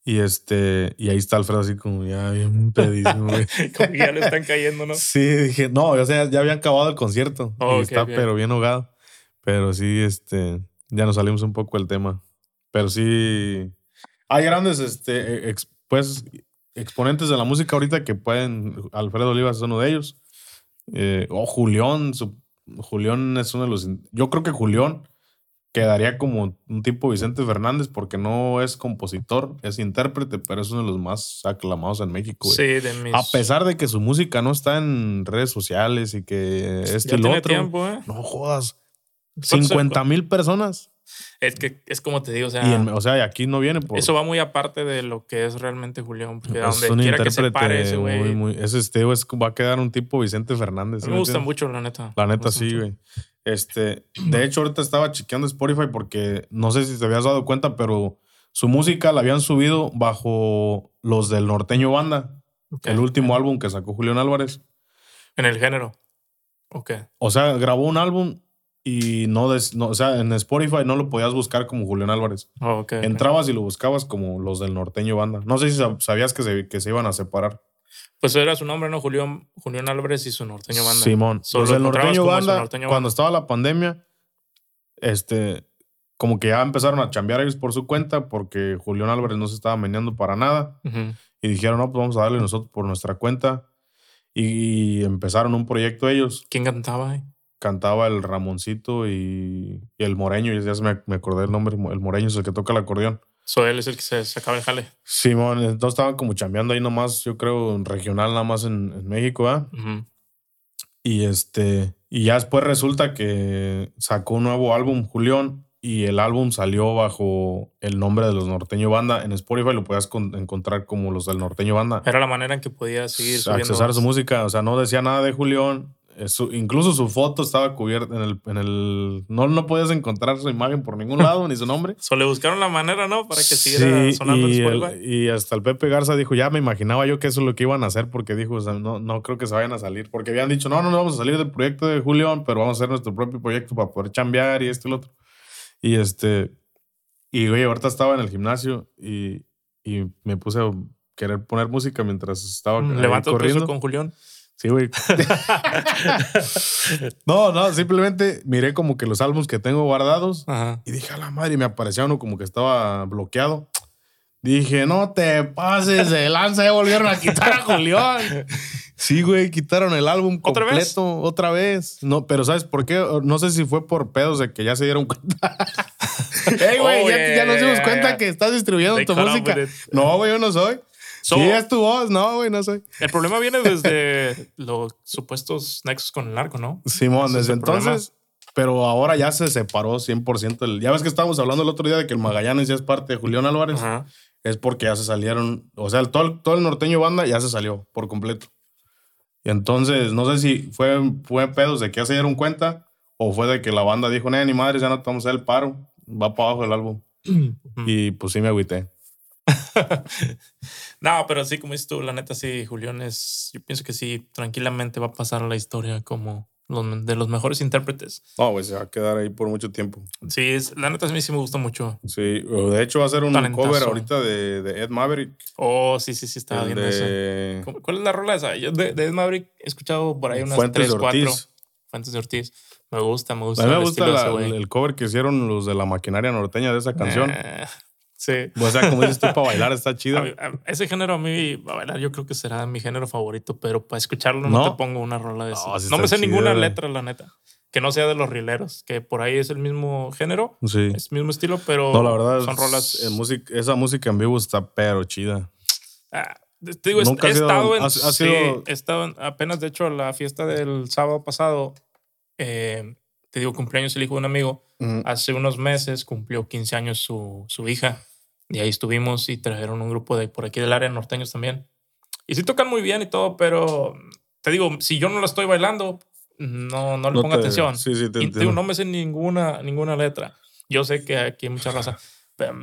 Y este, y ahí está Alfredo así como ya bien pedísimo, güey. como que ya le están cayendo, ¿no? Sí, dije, no, o sea, ya habían acabado el concierto. y está, pero bien ahogado. Pero sí, este, ya nos salimos un poco del tema. Pero sí, hay grandes, este, pues, exponentes de la música ahorita que pueden. Alfredo Olivas es uno de ellos. Eh, o Julián. Julián es uno de los. Yo creo que Julián quedaría como un tipo Vicente Fernández porque no es compositor, es intérprete, pero es uno de los más aclamados en México. Sí, de mis... A pesar de que su música no está en redes sociales y que este y otro. Tiempo, ¿eh? No jodas. 50 mil personas. Es que es como te digo, o sea. o sea, y aquí no viene por. Eso va muy aparte de lo que es realmente Julián. Porque es donde quiera que se pare ese güey. ese este va a quedar un tipo Vicente Fernández. me, gusta mucho, la neta. La neta, sí, güey. Este, de hecho, ahorita estaba chequeando Spotify porque no sé si te habías dado cuenta, pero su música la habían subido bajo los del Norteño Banda. El último álbum que sacó Julián Álvarez. En el género. Ok. O sea, grabó un álbum y no, o sea, en Spotify no lo podías buscar como Julián Álvarez. Oh, Entrabas y lo buscabas como los del norteño banda. No sé si sabías que se, que se iban a separar. Pues era su nombre, ¿no? Julián, Julián Álvarez y su norteño banda. Simón. los del norteño banda, cuando estaba la pandemia, este, como que ya empezaron a chambear ellos por su cuenta porque Julián Álvarez no se estaba meneando para nada. Y dijeron, no, pues vamos a darle nosotros por nuestra cuenta. Y empezaron un proyecto ellos. ¿Quién cantaba ahí? Cantaba el Ramoncito y, el Moreño, ya me, me acordé el nombre, el Moreño es el que toca el acordeón. So él es el que se sacaba el jale. Simón, entonces estaban como chambeando ahí nomás, yo creo, regional nada más en, México, ¿ah? Y este, y ya después resulta que sacó un nuevo álbum, Julián, y el álbum salió bajo el nombre de los Norteño Banda. En Spotify lo podías encontrar como los del Norteño Banda. Era la manera en que podías seguir subiendo. Accesar su música, o sea, no decía nada de Julián, incluso su foto estaba cubierta en el, en el. No, no podías encontrar su imagen por ningún lado, ni su nombre. Solo le buscaron la manera, ¿no? Para que siguiera sonando y el, Y hasta el Pepe Garza dijo, ya me imaginaba yo que eso es lo que iban a hacer, porque dijo, o sea, no, no creo que se vayan a salir. Porque habían dicho, no, no, no vamos a salir del proyecto de Julián, pero vamos a hacer nuestro propio proyecto para poder chambear y esto y lo otro. Y este. Y güey, ahorita estaba en el gimnasio y, y me puse a querer poner música mientras estaba Levanto corriendo. con Julián. Sí, güey. no, no, simplemente miré como que los álbumes que tengo guardados y dije, a la madre, me apareció uno como que estaba bloqueado. Dije, no te pases de lanza, ya volvieron a quitar a Julián. Sí, güey, quitaron el álbum completo ¿Otra vez? No, pero ¿sabes por qué? No sé si fue por pedos de que ya se dieron cuenta. Ey, güey, ya, nos dimos cuenta que estás distribuyendo tu música. No, güey, yo no soy sí, es tu voz, no, güey, no sé. El problema viene desde los supuestos nexos con el narco, ¿no? Simón, desde entonces. Pero ahora ya se separó 100%. ya ves que estábamos hablando el otro día de que el Magallanes ya es parte de Julián Álvarez. Es porque ya se salieron. O sea, todo, el, todo el norteño banda ya se salió por completo. Y entonces, no sé si fue, fue pedos de que ya se dieron cuenta o fue de que la banda dijo, ni madre, ya no estamos a hacer el paro. Va para abajo el álbum. y pues sí me agüité. no, pero sí, como dices tú, la neta sí, Julián es, yo pienso que sí, tranquilamente va a pasar a la historia como de los mejores intérpretes. No, güey, se va a quedar ahí por mucho tiempo. Sí, es, la neta a mí sí me gusta mucho. Sí, de hecho va a ser un cover ahorita de, de, Ed Maverick. Oh, sí, sí, sí, estaba viendo eso. ¿Cuál es la rola esa? Yo de, Ed Maverick he escuchado por ahí unas Fuentes 3, 4. Fuentes de Ortiz. Me gusta, me gusta. A mí me gusta el cover que hicieron los de la maquinaria norteña de esa canción. Eh, Sí. O sea, como dices tú, para bailar está chido. ese género a mí, para bailar, yo creo que será mi género favorito, pero para escucharlo no, te pongo una rola de eso. No, me sé ninguna letra, la neta. Que no sea de los rileros, que por ahí es el mismo género, sí. es el mismo estilo, pero no, la verdad, son rolas. esa música en vivo está pero chida. Ah, te digo, he, estado en. sí, he estado apenas, de hecho, la fiesta del sábado pasado, eh, te digo, cumpleaños el hijo de un amigo. Hace unos meses cumplió 15 años su, su hija. Y ahí estuvimos y trajeron un grupo de por aquí del área norteños también. Y sí tocan muy bien y todo, pero te digo, si yo no la estoy bailando, no, no le pongo atención. Sí, sí, te y te digo, no me sé ninguna, ninguna letra. Yo sé que aquí hay mucha raza.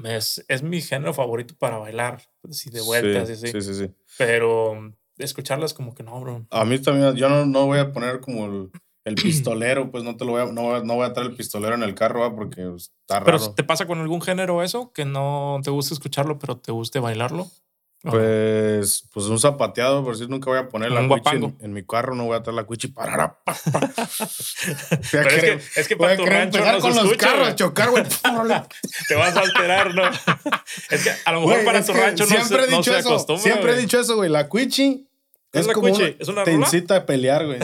Es, es mi género favorito para bailar, así de vueltas sí, Sí, sí, sí. Pero escucharlas como que no, bro. A mí también, yo no, no voy a poner como el, el pistolero, pues no te lo voy a, no, no voy a traer el pistolero en el carro porque está raro. ¿Pero te pasa con algún género eso? Que no te gusta escucharlo, pero te guste bailarlo. Pues, pues un zapateado, por si nunca voy a poner la cuichi en, mi carro, no voy a traer la cuichi para. Pero es, que, es que para tu rancho no con los carros, chocar, güey. Te vas a alterar, ¿no? es que a lo mejor para tu rancho no, se, he dicho eso, Siempre he dicho eso, güey. La cuichi es, como ¿Es una te incita a pelear, güey.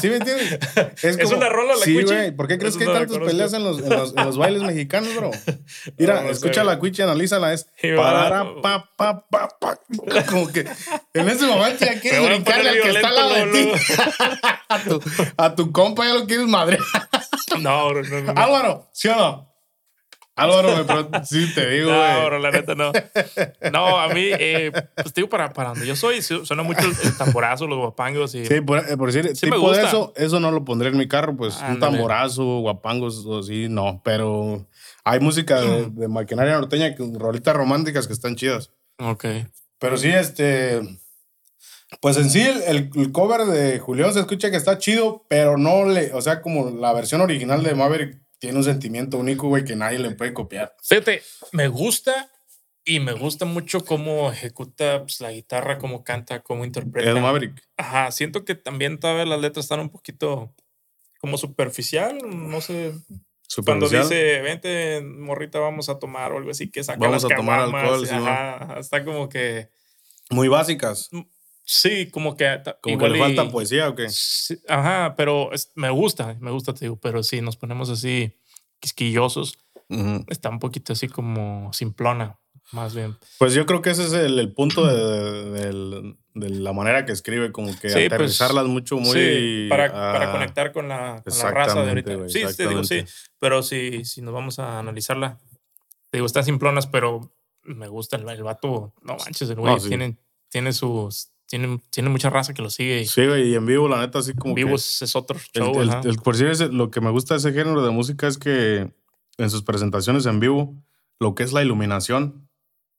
¿Sí me entiendes? Es, como, ¿Es una rola la Sí, güey. ¿Por qué crees que hay tantas peleas en los, en, los, en los, bailes mexicanos, bro? Mira, escucha la cuichi, analízala. Es parara, pa, pa, pa, pa. Como que en ese momento ya quieres brincarle al que está al lado de ti. a, tu, a tu compa ya lo quieres madre. no, bro, no, no. Álvaro, ¿sí o no? Álvaro, me sí te digo, No, bro, la neta no. No, a mí, eh, pues digo, para, para donde yo soy, suena mucho el, tamborazo, los guapangos. Y, sí, por, eh, por decir, sí tipo de eso, eso no lo pondré en mi carro, pues un tamborazo, guapangos, o sí, no. Pero hay música de, maquinaria norteña, rolitas románticas que están chidas. Ok. Pero sí, este. Pues en sí, el, el, cover de Julián se escucha que está chido, pero no le. O sea, como la versión original de Maverick tiene un sentimiento único, güey, que nadie le puede copiar. Fíjate, me gusta y me gusta mucho cómo ejecuta pues, la guitarra, cómo canta, cómo interpreta. El Maverick. Ajá, siento que también todavía las letras están un poquito como superficial, no sé. Cuando dice, vente, morrita, vamos a tomar o algo así, que saca Vamos a tomar alcohol, ajá, está como que... Muy básicas. Sí, como que. Como que le falta poesía o qué. ajá, pero me gusta, me gusta, te digo, pero si nos ponemos así quisquillosos, está un poquito así como simplona, más bien. Pues yo creo que ese es el, punto de, la manera que escribe, como que pues, aterrizarlas mucho, muy. Sí, para, para, conectar con la, raza de ahorita. sí, te digo, sí. Pero si, si nos vamos a analizarla, te digo, están simplonas, pero me gusta el, el vato. No manches, el güey tiene, tiene sus tiene, tiene mucha raza que lo sigue. Sí, güey, y en vivo, la neta, así como. En vivo es otro show. El, por si lo que me gusta de ese género de música es que en sus presentaciones en vivo, lo que es la iluminación.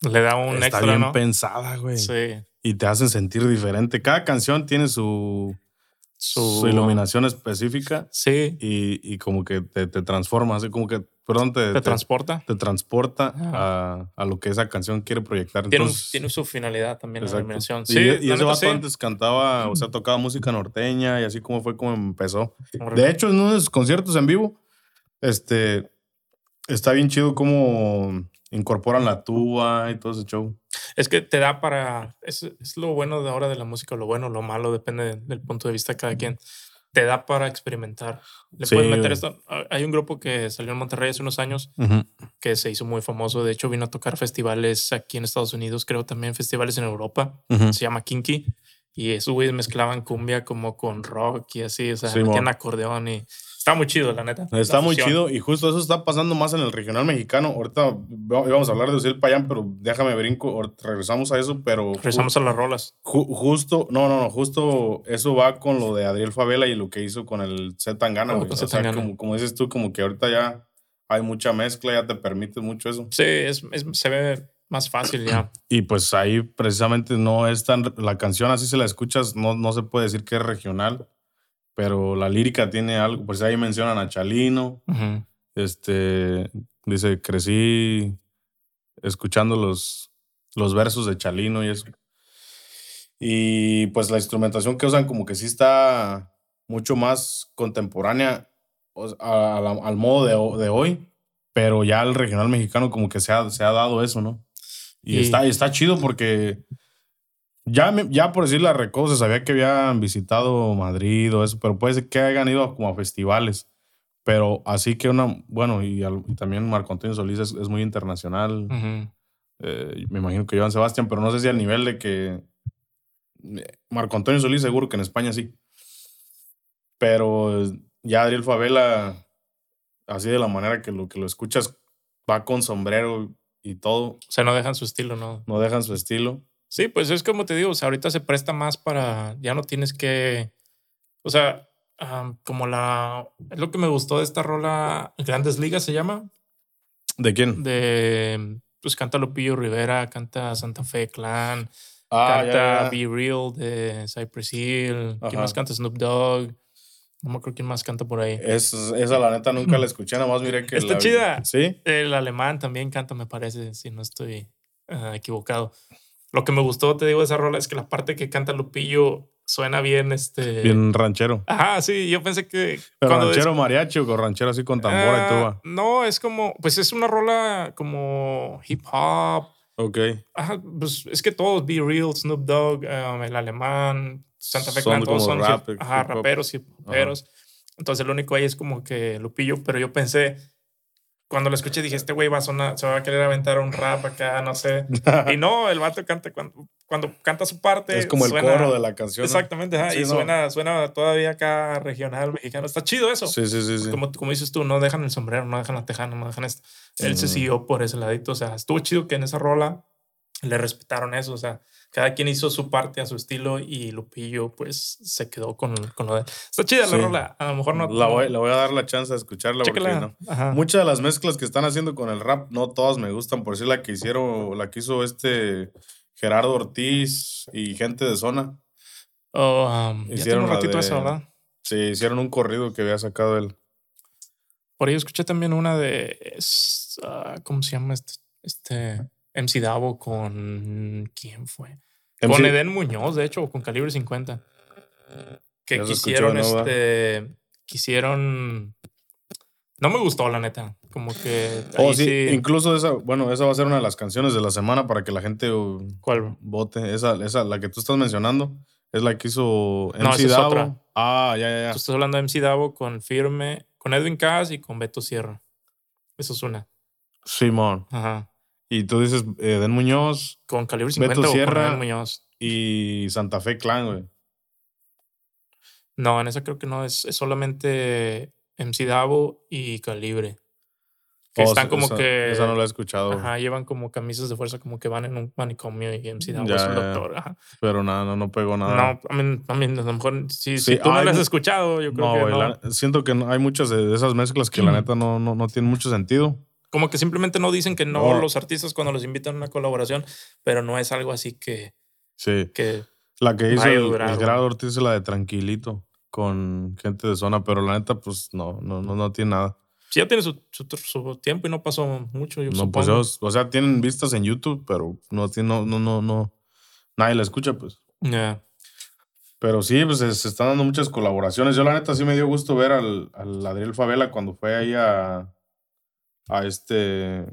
Le da un está extra. bien pensada, güey. Sí. Y te hacen sentir diferente. Cada canción tiene su. Su, iluminación específica. Sí. Y, y como que te, te transforma, así como que perdón, te, te, transporta. Te transporta a, a, lo que esa canción quiere proyectar. Tiene, tiene su finalidad también la iluminación. Sí, y, ese vato antes cantaba, o sea, tocaba música norteña y así como fue como empezó. De hecho, en uno de sus conciertos en vivo, este, está bien chido cómo incorporan la tuba y todo ese show. Es que te da para, es, es lo bueno de ahora de la música, lo bueno, lo malo, depende del punto de vista de cada quien te da para experimentar. Le puedes meter esto. Hay un grupo que salió en Monterrey hace unos años que se hizo muy famoso. De hecho, vino a tocar festivales aquí en Estados Unidos, creo también festivales en Europa. Se llama Kinky. Y esos güeyes mezclaban cumbia como con rock y así. O sea, metían acordeón y Está muy chido, la neta. Está muy chido y justo eso está pasando más en el regional mexicano. Ahorita íbamos a hablar de Uciel Payán, pero déjame brinco, regresamos a eso, pero... Regresamos a las rolas. justo, no, no, no, justo eso va con lo de Adriel Favela y lo que hizo con el Z Tangana. o sea, como, como, dices tú, como que ahorita ya hay mucha mezcla, ya te permite mucho eso. Sí, es, se ve más fácil ya. Y pues ahí precisamente no es tan... La canción así se la escuchas, no, no se puede decir que es regional pero la lírica tiene algo, pues ahí mencionan a Chalino, este, dice, crecí escuchando los, los versos de Chalino y eso. Y pues la instrumentación que usan como que sí está mucho más contemporánea al modo de, hoy, pero ya el regional mexicano como que se ha, se ha dado eso, ¿no? Y, Está, está chido porque ya, ya por decir la Recodo se sabía que habían visitado Madrid o eso, pero puede ser que hayan ido como a festivales. Pero así que una, bueno, y, también Marco Antonio Solís es, muy internacional. Eh, me imagino que Joan Sebastián, pero no sé si al nivel de que Marco Antonio Solís seguro que en España sí. Pero ya Adriel Favela, así de la manera que lo que lo escuchas, va con sombrero y todo. O sea, no dejan su estilo, ¿no? No dejan su estilo. Sí, pues es como te digo, o sea, ahorita se presta más para, ya no tienes que, o sea, como la. Es lo que me gustó de esta rola. Grandes Ligas se llama. ¿De quién? De. Pues canta Lupillo Rivera, canta Santa Fe Clan, ah, canta Be Real de Cypress Hill. ¿Quién más canta? Snoop Dogg. No me acuerdo quién más canta por ahí. Es, esa, la neta, nunca la escuché, nada más miré que. Está chida. Sí. El alemán también canta, me parece, si no estoy ah, equivocado. Lo que me gustó, te digo, de esa rola es que la parte que canta Lupillo suena bien este bien ranchero. Ajá sí yo pensé que pero ranchero mariachi o ranchero así con tambora y y tuba no es como pues es una rola como hip hop. Ok. ajá pues es que todos Be Real Snoop Dogg um, el alemán Santa Fe Clan todos son ajá, raperos y raperos. Entonces lo único ahí es como que Lupillo pero yo pensé cuando lo escuché dije, este güey va a sonar, se va a querer aventar un rap acá, no sé. y no, el vato canta cuando, cuando canta su parte. Es como el coro de la canción. Exactamente, y suena, suena todavía acá regional mexicano. Está chido eso. Sí, sí, sí. Como, como dices tú, no dejan el sombrero, no dejan la tejana, no dejan esto. Él se siguió por ese ladito. O sea, estuvo chido que en esa rola le respetaron eso. O sea, cada quien hizo su parte a su estilo y Lupillo pues se quedó con, con lo de... Está chida la rola, a lo mejor no... La voy, voy a dar la chance de escucharla porque no. Muchas de las mezclas que están haciendo con el rap, no todas me gustan, por decir la que hicieron, la que hizo este Gerardo Ortiz y gente de zona. Oh, um, hicieron un ratito eso, ¿verdad? Sí, hicieron un corrido que había sacado él. Por ahí escuché también una de... Ah, ¿Cómo se llama este? Este... MC Davo con. ¿Quién fue? Con Eden Muñoz, de hecho, con calibre 50. Que quisieron, este. Quisieron. No me gustó, la neta. Como que. Oh, sí, Incluso esa, bueno, esa va a ser una de las canciones de la semana para que la gente ¿Cuál? vote. Esa, esa, la que tú estás mencionando, es la que hizo MC Davo. Ah, ya, ya, ya. Tú estás hablando de MC Davo con Firme, con Edwin Cass y con Beto Sierra. Eso es una. Simón. Ajá. Y tú dices Eden Muñoz. Con Calibre 50 Beto Sierra, Muñoz. Y Santa Fe Clan, güey. No, en esa creo que no. Es, solamente MC Davo y Calibre. Que oh, están como que. Esa no la he escuchado. Ajá, llevan como camisas de fuerza, como que van en un manicomio y MC Davo es un doctor. Ajá. Pero nada, no, no pegó nada. No, a mí, a, mí, a lo mejor si, si tú no la has escuchado, yo creo que. no. siento que hay muchas de esas mezclas que la neta no, no, no tienen mucho sentido. Como que simplemente no dicen que no, los artistas cuando los invitan a una colaboración, pero no es algo así que. Sí. Que la que hizo el, Grado Ortiz es la de Tranquilito con gente de zona, pero la neta, pues no, no, no, no tiene nada. Sí, ya tiene su, su, tiempo y no pasó mucho. Yo no, pues o sea, tienen vistas en YouTube, pero no, no, no, no, no nadie la escucha, pues. Ya. Pero sí, pues se, están dando muchas colaboraciones. Yo, la neta, sí me dio gusto ver al, al Adriel Favela cuando fue ahí a, a este,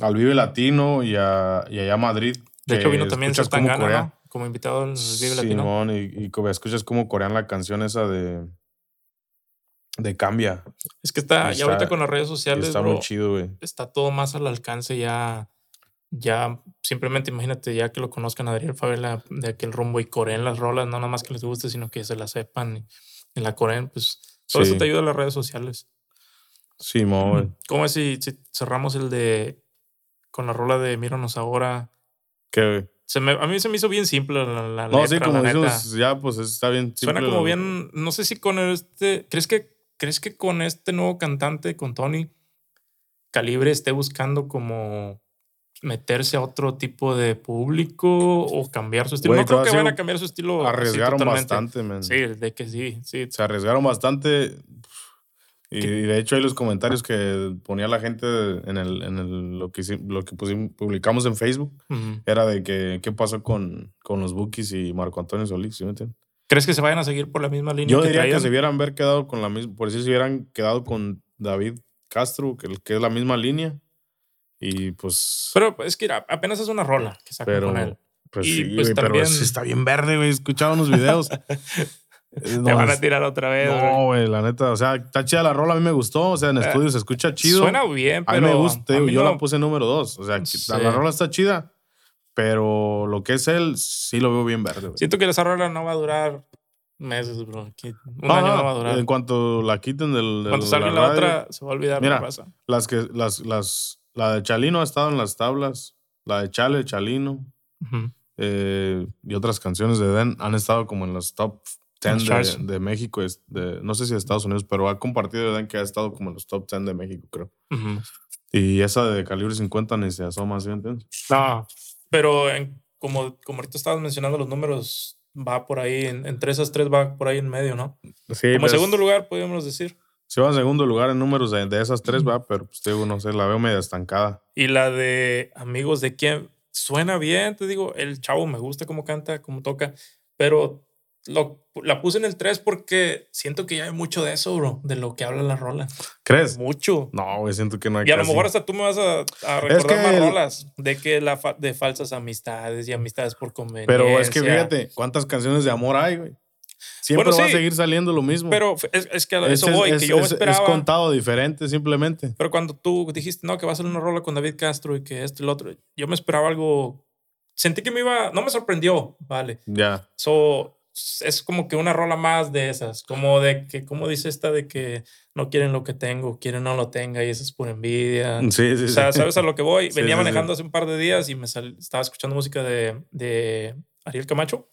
al Vive Latino y, a, y allá a Madrid. De hecho, vino también como ¿no? Como invitado al Vive Latino. Simón, y, y escuchas como corean la canción esa de, de Cambia. Es que está, ya ahorita con las redes sociales. Está muy chido, güey. Está todo más al alcance ya. Ya, simplemente imagínate ya que lo conozcan a Adriel Favela de aquel rumbo y coreen las rolas, no nada más que les guste, sino que se las sepan y, la coreen, pues todo eso te ayuda a las redes sociales. Sí, mo, ¿Cómo es si, cerramos el de. con la rola de Míranos ahora? ¿Qué, se a mí se me hizo bien simple la, la no, sí, como dices, ya, pues está bien Suena como bien. No sé si con este. ¿Crees que, ¿Crees que con este nuevo cantante, con Tony, Calibre esté buscando como meterse a otro tipo de público o cambiar su estilo. no creo que van a cambiar su estilo. Arriesgaron bastante, man. Sí, de que sí, sí. Se arriesgaron bastante. Y, de hecho, hay los comentarios que ponía la gente en, el, en el, lo que, lo que publicamos en Facebook era de que qué pasó con, con los Bookies y Marco Antonio Solís, ¿sí me entiendes? ¿Crees que se vayan a seguir por la misma línea? Yo diría que se hubieran haber quedado con la misma, por si se hubieran quedado con David Castro, que, que es la misma línea. Y pues. Pero es que apenas es una rola que sacan con él. Pues sí, pues pero está bien verde, güey. Escuchaba unos videos. Te van a tirar otra vez. No, güey, la neta. O sea, está chida la rola. A mí me gustó. O sea, en eh, estudio se escucha chido. Suena bien, pero. A mí me gusta. yo la puse número dos. O sea, la rola está chida. Pero lo que es él, sí lo veo bien verde. Siento que esa rola no va a durar meses, bro. Un año no va a durar. En cuanto la quiten del. Cuando salga la, otra, se va a olvidar Mira, pasa. Las que, las, las, la de Chalino ha estado en las tablas. La de Chale, Chalino. Eh, y otras canciones de Den han estado como en los top 10 de, México. De, no sé si de Estados Unidos, pero ha compartido Den que ha estado como en los top 10 de México, creo. Y esa de calibre 50 ni se asoma, ¿sí entiendes? No, pero como, como ahorita estabas mencionando los números, va por ahí, entre esas tres va por ahí en medio, ¿no? Sí. Como pues segundo lugar, podríamos decir. Sí, va en segundo lugar en números de, esas tres, va, pero pues digo, no sé, la veo medio estancada. Y la de Amigos de quién suena bien, te digo, el chavo me gusta cómo canta, cómo toca, pero lo, la puse en el 3 porque siento que ya hay mucho de eso, bro, de lo que habla la rola. ¿Crees? Mucho. No, güey, siento que no hay Y a lo mejor hasta tú me vas a, a recordar más rolas de que la de falsas amistades y amistades por conveniencia. Pero es que fíjate, ¿cuántas canciones de amor hay, güey? Siempre va a seguir saliendo lo mismo. Pero es, que a eso voy, que yo esperaba. Es contado diferente, simplemente. Pero cuando tú dijiste, no, que va a ser una rola con David Castro y que esto y lo otro, yo me esperaba algo. Sentí que me iba. No me sorprendió, vale. Ya. So, es como que una rola más de esas, como de que, como dice esta de que no quieren lo que tengo, quieren no lo tenga y eso es por envidia. Sí, sí, o sea, ¿sabes a lo que voy? Venía manejando hace un par de días y me estaba escuchando música de, de Ariel Camacho.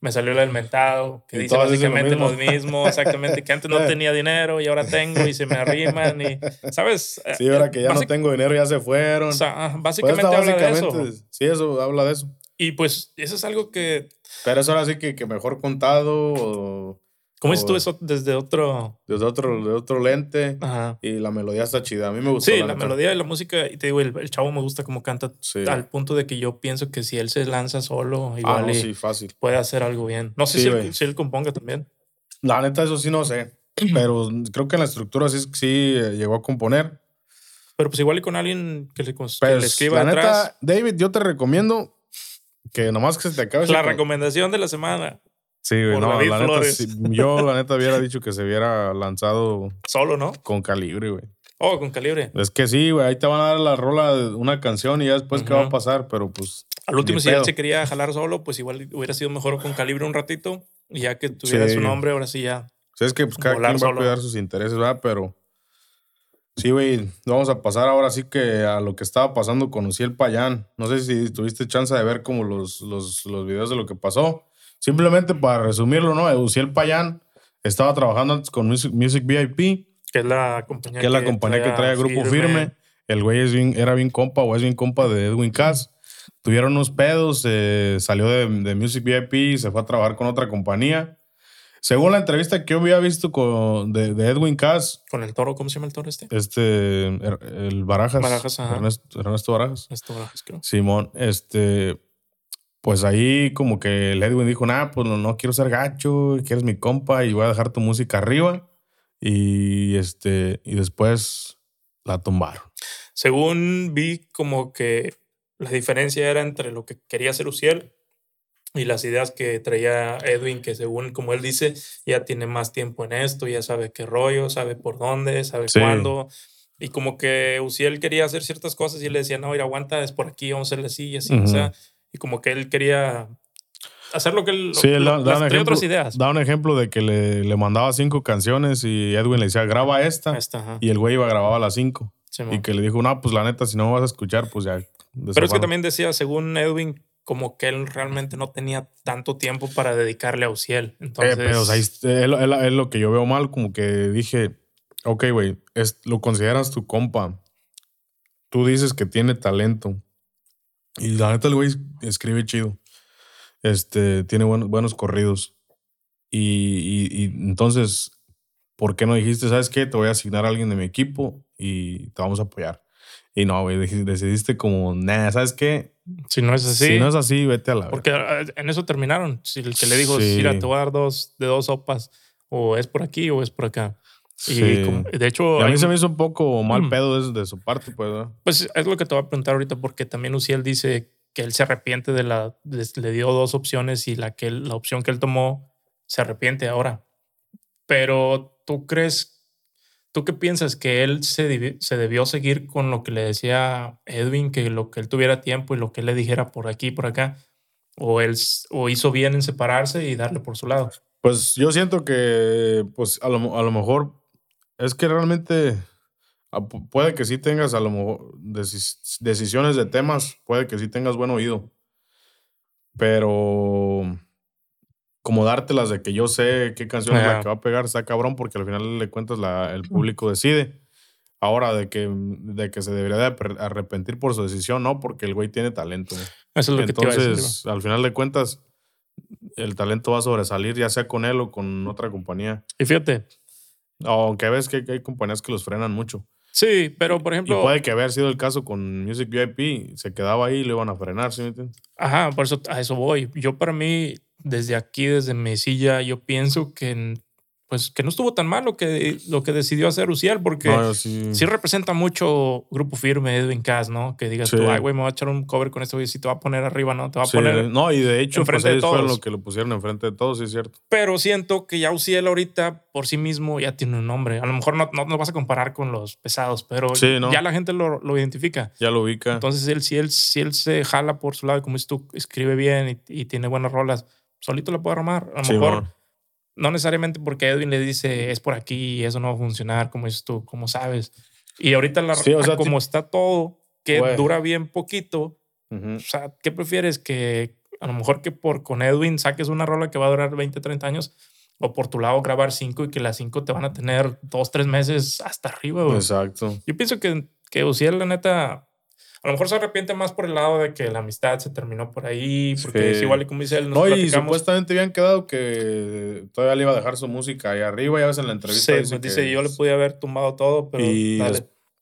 Me salió el mentado, que dice básicamente lo mismo. exactamente, que antes no tenía dinero y ahora tengo y se me arriman y, ¿sabes? Sí, ahora que ya no tengo dinero ya se fueron. O sea, básicamente pues habla de eso. Sí, eso habla de eso. Y pues eso es algo que... Pero eso ahora sí que, que mejor contado o... ¿Cómo dices tú eso desde otro... Desde otro, de otro lente. Ajá. Y la melodía está chida. A mí me gusta. Sí, la, melodía y la música. Y te digo, el, chavo me gusta cómo canta. Al punto de que yo pienso que si él se lanza solo, ah, igual ah, sí, fácil. puede hacer algo bien. No sé si, él, si, él, componga también. La neta, eso sí no sé. Pero creo que en la estructura sí, sí eh, llegó a componer. Pero pues igual y con alguien que le, que pues, le escriba la Neta, David, yo te recomiendo que nomás que se te acabe. La recomendación de la semana. Sí, güey, no, la neta, yo la neta hubiera dicho que se hubiera lanzado. Solo, ¿no? Con calibre, güey. Oh, con calibre. Es que sí, güey, ahí te van a dar la rola de una canción y ya después qué va a pasar, pero pues. Al último, si él se quería jalar solo, pues igual hubiera sido mejor con calibre un ratito. Y ya que tuviera su nombre, ahora sí ya. O sea, es que pues, cada quien va a cuidar sus intereses, ¿verdad? Pero. Sí, güey, vamos a pasar ahora sí que a lo que estaba pasando con Uciel Payán. No sé si tuviste chance de ver como los, los, los videos de lo que pasó. Simplemente para resumirlo, ¿no? Uciel Payán estaba trabajando antes con Music, VIP. Que es la compañía que, es la compañía que trae a Grupo Firme. El güey era bien compa o es bien compa de Edwin Cass. Tuvieron unos pedos, eh, salió de, de Music VIP y se fue a trabajar con otra compañía. Según la entrevista que yo había visto con, de, Edwin Cass. ¿Con el toro? ¿Cómo se llama el toro este? Este, er, el Barajas. Barajas, ajá. Ernesto, Barajas. Ernesto Barajas, creo. Simón, este, pues ahí como que el Edwin dijo, nah, pues no, no quiero ser gacho, que eres mi compa y voy a dejar tu música arriba. Y este, y después la tumbaron. Según vi como que la diferencia era entre lo que quería hacer Uciel y las ideas que traía Edwin, que según como él dice, ya tiene más tiempo en esto, ya sabe qué rollo, sabe por dónde, sabe cuándo. Y como que Uciel quería hacer ciertas cosas y él le decía, no, ir aguanta, es por aquí, vamos a hacerle así y así. O sea, y como que él quería hacer lo que él, sí, da, otras ideas. Da un ejemplo de que le, le, mandaba cinco canciones y Edwin le decía, graba esta. y el güey iba a grabar las cinco. y que le dijo, no, pues la neta, si no me vas a escuchar, pues ya. Pero es que también decía, según Edwin, como que él realmente no tenía tanto tiempo para dedicarle a Uciel. Eh, Entonces... pero ahí es, lo que yo veo mal, como que dije, ok, güey, lo consideras tu compa. Tú dices que tiene talento. Y la neta, el güey escribe chido. Este, tiene buenos, buenos corridos. Y, y, entonces, ¿por qué no dijiste, sabes qué? Te voy a asignar a alguien de mi equipo y te vamos a apoyar. Y no, güey, decidiste como, nada, ¿sabes qué? Si no es así. Si no es así, vete a la. Porque ah, en eso terminaron. Si el que le dijo, mira, te voy a dar dos de dos sopas, o es por aquí o es por acá. Y de hecho. a mí se me hizo un poco mal mm. pedo de, su parte, pues. Pues es lo que te voy a preguntar ahorita, porque también Uciel dice que él se arrepiente de la. Le dio dos opciones y la, que, la opción que él tomó se arrepiente ahora. Pero tú crees. ¿Tú qué piensas? ¿Que él se, se debió seguir con lo que le decía Edwin, que lo que él tuviera tiempo y lo que le dijera por aquí por acá? ¿O él o hizo bien en separarse y darle por su lado? Pues yo siento que, pues a lo, a lo mejor es que realmente ah, puede que sí tengas a lo mejor decisiones de temas, puede que sí tengas buen oído, pero como dártelas de que yo sé qué canción es la que va a pegar, está cabrón, porque al final le cuentas la, el público decide. Ahora, de que, de que se debería de arrepentir por su decisión, no, porque el güey tiene talento. Eso es lo Entonces, que te decir, al final de cuentas, el talento va a sobresalir, ya sea con él o con otra compañía. Y fíjate. Aunque ves que hay compañías que los frenan mucho. Sí, pero por ejemplo. Y puede que haber sido el caso con Music VIP, se quedaba ahí y le iban a frenar, ¿sí me entiendes? Ajá, por eso a eso voy. Yo, para mí, desde aquí, desde mi silla, yo pienso que pues que no estuvo tan mal lo que, lo que decidió hacer Uciel, porque sí. representa mucho grupo firme Edwin Cass, ¿no? Que digas tú, ay, güey, me voy a echar un cover con este güey, si te va a poner arriba, ¿no? Te va a poner. No, y de hecho, pues ellos fueron lo que lo pusieron enfrente de todos, sí es cierto. Pero siento que ya Uciel ahorita, por sí mismo, ya tiene un nombre. A lo mejor no, no, vas a comparar con los pesados, pero ya la gente lo, lo, identifica. Ya lo ubica. Entonces, él, si, él, si él se jala por su lado, como dices tú, escribe bien y, y tiene buenas rolas, solito lo puede armar. A lo mejor no necesariamente porque Edwin le dice es por aquí y eso no va a funcionar, como dices tú, como sabes. Y ahorita la como está todo, que dura bien poquito, o sea, ¿qué prefieres? Que a lo mejor que por con Edwin saques una rola que va a durar 20, 30 años, o por tu lado grabar cinco y que las cinco te van a tener dos, tres meses hasta arriba. Exacto. Yo pienso que, que Uciel, la neta, a lo mejor se arrepiente más por el lado de que la amistad se terminó por ahí, porque es igual como dice él. no, y supuestamente habían quedado que todavía le iba a dejar su música ahí arriba, ya ves en la entrevista. Sí, dice, dice yo le podía haber tumbado todo, pero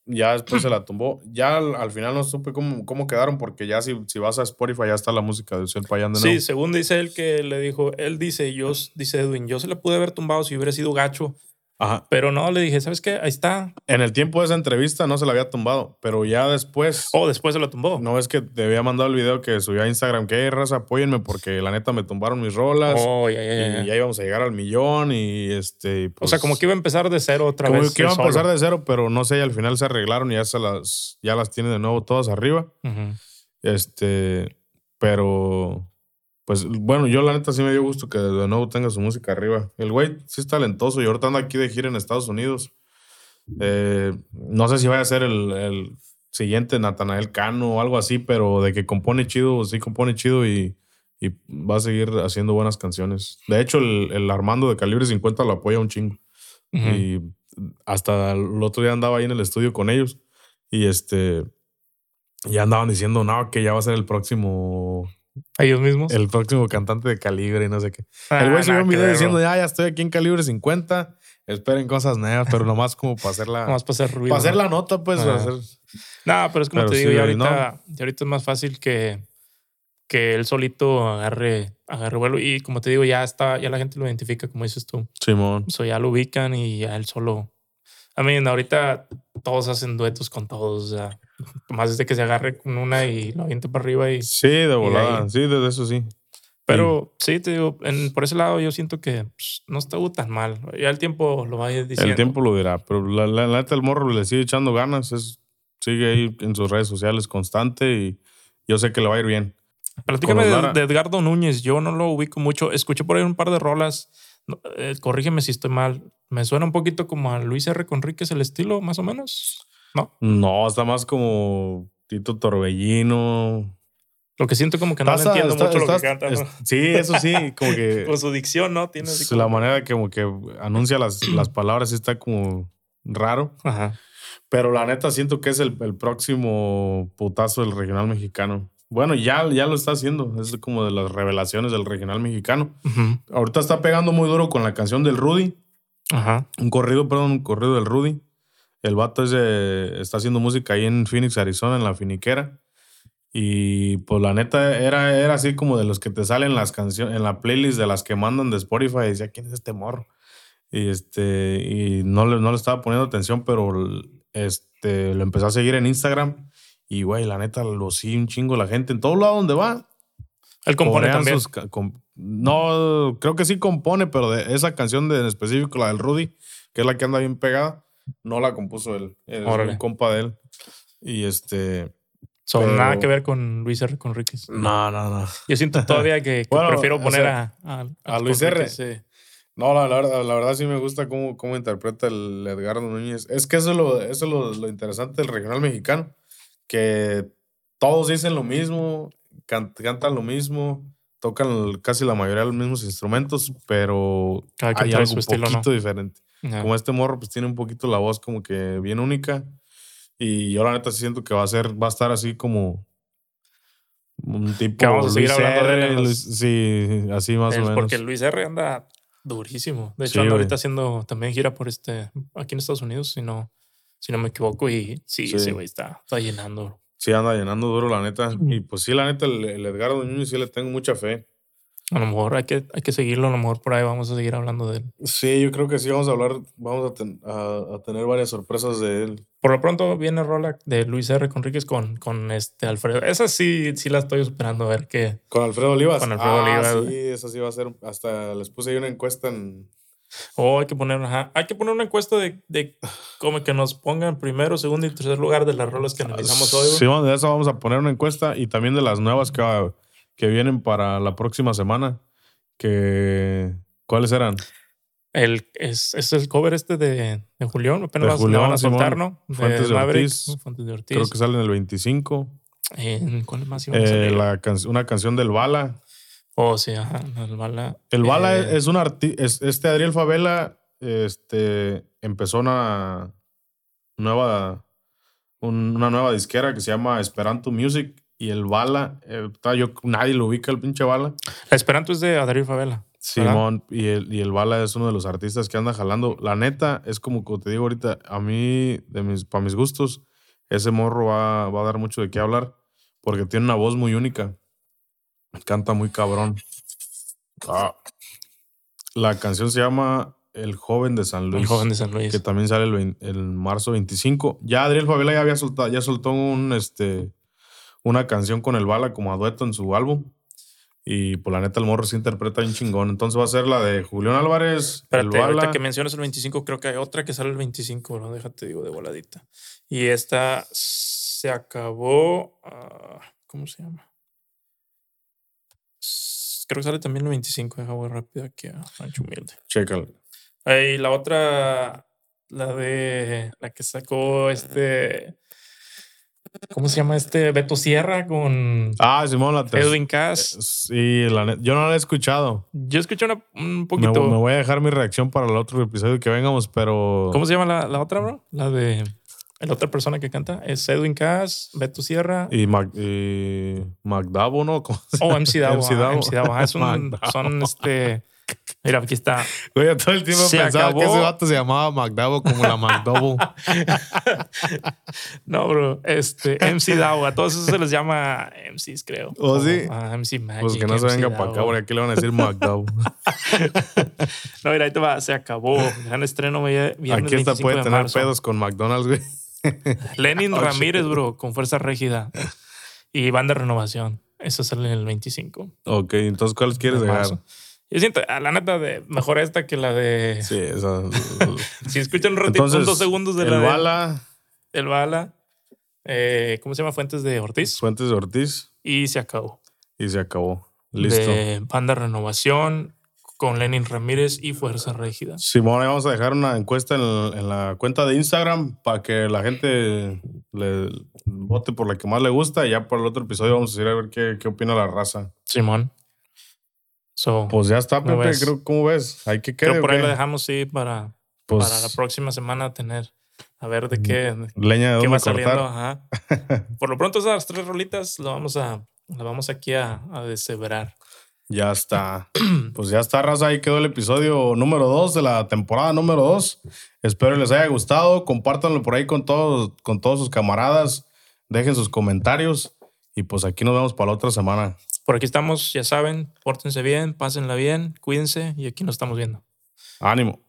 ya después se la tumbó. Ya al, final no supe cómo, cómo quedaron, porque ya si, si vas a Spotify ya está la música de Uciel Payán de nuevo. Sí, según dice él que le dijo, él dice, yo, dice Edwin, yo se le pude haber tumbado si hubiera sido gacho Ajá. Pero no, le dije, ¿sabes qué? Ahí está. En el tiempo de esa entrevista no se la había tumbado, pero ya después. Oh, después se lo tumbó. No es que te había mandado el video que subí a Instagram, que raza, apóyenme porque la neta me tumbaron mis rolas. Oh, ya, ya, ya. Y ya íbamos a llegar al millón y este. o sea, como que iba a empezar de cero otra vez. Como que iba a empezar de cero, pero no sé, y al final se arreglaron y ya, se las, ya las tiene de nuevo todas arriba. Este. Pero pues bueno, yo la neta sí me dio gusto que de nuevo tenga su música arriba. El güey sí es talentoso y ahorita anda aquí de gira en Estados Unidos. Eh, no sé si vaya a ser el, siguiente Natanael Cano o algo así, pero de que compone chido, sí compone chido y, va a seguir haciendo buenas canciones. De hecho, el, Armando de Calibre 50 lo apoya un chingo. Y hasta el otro día andaba ahí en el estudio con ellos y este ya andaban diciendo, no, que ya va a ser el próximo ellos mismos. El próximo cantante de calibre y no sé qué. el güey ah, subió un video diciendo, ya, ya estoy aquí en calibre 50. Esperen cosas nuevas, pero nomás como para hacer la. Nomás para hacer ruido. Para hacer la nota, pues. Hacer... No, pero es como te digo, y ahorita, ahorita es más fácil que, que él solito agarre, agarre vuelo. Y como te digo, ya está, ya la gente lo identifica, como dices tú. Simón. O sea, ya lo ubican y ya él solo. A mí, ahorita todos hacen duetos con todos. O sea, más desde que se agarre con una y lo aviente para arriba y. Sí, de volada. Sí, de eso sí. Pero sí, te digo, por ese lado yo siento que pues, no estuvo tan mal. Ya el tiempo lo va a ir diciendo. El tiempo lo dirá, pero la, neta el morro le sigue echando ganas, es, sigue ahí en sus redes sociales constante y yo sé que le va a ir bien. Platícame de, de, Edgardo Núñez, yo no lo ubico mucho. Escuché por ahí un par de rolas, eh, corrígeme si estoy mal. Me suena un poquito como a Luis R. Conríquez el estilo, más o menos. ¿No? No, está más como Tito Torbellino. Lo que siento como que no entiendo mucho lo que canta. sí, eso sí, como que. Con su dicción, ¿no? Tiene así La manera que como que anuncia las, las palabras está como raro. Ajá. Pero la neta siento que es el, el próximo putazo del regional mexicano. Bueno, ya, ya lo está haciendo. Es como de las revelaciones del regional mexicano. Ahorita está pegando muy duro con la canción del Rudy. Ajá. Un corrido, perdón, un corrido del Rudy. El vato es está haciendo música ahí en Phoenix, Arizona, en la finiquera. Y pues la neta era, era así como de los que te salen las canciones, en la playlist de las que mandan de Spotify. Decía, ¿quién es este morro? Y este, y no le, no le estaba poniendo atención, pero este, lo empecé a seguir en Instagram. Y güey, la neta lo sigue un chingo la gente en todo lado donde va. Él compone también. no, creo que sí compone, pero de esa canción de, en específico, la del Rudy, que es la que anda bien pegada, no la compuso él. Es un compa de él. Y este. Son nada que ver con Luis R. Conríquez. No, no, no. Yo siento todavía que, prefiero poner a, a, Luis R. No, la, verdad, la verdad sí me gusta cómo, cómo interpreta el Edgardo Núñez. Es que eso es lo, eso lo, lo interesante del regional mexicano, que todos dicen lo mismo, cantan lo mismo, tocan casi la mayoría de los mismos instrumentos, pero hay algo un poquito diferente. Como este morro pues tiene un poquito la voz como que bien única y yo la neta siento que va a ser, va a estar así como un tipo que vamos a seguir hablando de él. sí, así más o menos. Porque Luis R anda durísimo. De hecho, anda ahorita haciendo también gira por este, aquí en Estados Unidos, si no, si no me equivoco. Y sí, ese güey está, está llenando. Sí, anda llenando duro, la neta. Y pues sí, la neta, el, el Edgardo Núñez sí le tengo mucha fe. A lo mejor hay que, hay que seguirlo, a lo mejor por ahí vamos a seguir hablando de él. Sí, yo creo que sí, vamos a hablar, vamos a, a, tener varias sorpresas de él. Por lo pronto viene Rola de Luis R. Conríquez con, con este Alfredo. Esa sí, sí la estoy esperando a ver qué. ¿Con Alfredo Olivas? Con Alfredo ah, Olivas. Sí, esa sí va a ser. Hasta les puse ahí una encuesta en. Oh, hay que poner, hay que poner una encuesta de, de como que nos pongan primero, segundo y tercer lugar de las rolas que analizamos hoy. Sí, de eso vamos a poner una encuesta y también de las nuevas que, que vienen para la próxima semana. Que, ¿Cuáles eran? El, es, es el cover este de, de Julián. Apenas de van a soltar, ¿no? Fuentes de, Ortiz. Fuentes de Ortiz. Creo que sale en el 25. ¿En ¿Cuál más a eh, la una canción del Bala. Oh, sí, ajá. El Bala. El Bala eh, es un artista. Este Adriel Favela este, empezó una nueva, una nueva disquera que se llama Esperanto Music y el Bala, eh, yo, nadie lo ubica el pinche Bala. La Esperanto es de Adriel Favela. Simón, y el, y el Bala es uno de los artistas que anda jalando. La neta, es como, te digo ahorita, a mí, de mis, para mis gustos, ese morro va, va a dar mucho de qué hablar, porque tiene una voz muy única. Canta muy cabrón. Ah. La canción se llama El joven de San Luis. El joven de San Luis. Que también sale el, el marzo 25. Ya Adriel Favela ya había soltado, ya soltó un, este, una canción con el Bala como a dueto en su álbum. Y por pues, la neta el morro se interpreta un chingón. Entonces va a ser la de Julián Álvarez. Espérate, el ahorita que mencionas el 25, creo que hay otra que sale el 25, ¿no? Déjate digo de voladita. Y esta se acabó. Ah, ¿Cómo se llama? Creo que sale también el 25. Deja muy rápido aquí a Rancho Humilde. Chécalo. Y la otra, la de la que sacó este ¿Cómo se llama este? Beto Sierra con. Ah, Simón, la Edwin Cass. Sí, yo no la he escuchado. Yo escuché un poquito. Me, voy a dejar mi reacción para el otro episodio que vengamos, pero. ¿Cómo se llama la, otra, bro? La de. La otra persona que canta es Edwin Cass, Beto Sierra. Y, Mac, y McDavo, ¿no? Oh, MC Davo. MC Davo. MC Davo. es un, son este Mira, aquí está. Güey, todo el tiempo pensaba que ese vato se llamaba McDavo como la McDouble. no, bro. Este, MC Davo. A todos esos se les llama MCs, creo. ¿O sí? Ah, MC Magic. Pues que no se venga para acá, porque aquí le van a decir McDouble. no, mira, ahí te va. Se acabó. Gran estreno viernes Aquí está, puede tener pedos con McDonald's, güey. Lenin Ramírez, bro, con fuerza rígida. Y banda renovación. Eso sale en el 25. Ok, entonces, ¿cuáles quieres dejar? Yo siento, a la neta, de, mejor esta que la de. Sí, esa. si escuchan un ratito, dos segundos de el la. El bala. el bala. Eh, ¿Cómo se llama? Fuentes de Ortiz. Fuentes de Ortiz. Y se acabó. Y se acabó. Listo. De Banda Renovación con Lenin Ramírez y Fuerza Rígida. Simón, vamos a dejar una encuesta en, la cuenta de Instagram para que la gente le vote por la que más le gusta y ya por el otro episodio vamos a ir a ver qué, qué opina la raza. Simón pues ya está, Pepe. Creo, ¿Cómo ves? Hay que quedar. por ahí lo dejamos, sí, para, pues para la próxima semana tener. A ver de qué. Leña de qué va saliendo. Ajá. Por lo pronto, esas tres rolitas lo vamos a, La vamos aquí a, a deshebrar. Ya está. Pues ya está, raza. Ahí quedó el episodio número 2 de la temporada número 2. Espero les haya gustado. Compártanlo por ahí con todos, con todos sus camaradas. Dejen sus comentarios. Y pues aquí nos vemos para la otra semana. Por aquí estamos, ya saben. Pórtense bien, pásenla bien, cuídense y aquí nos estamos viendo. Ánimo.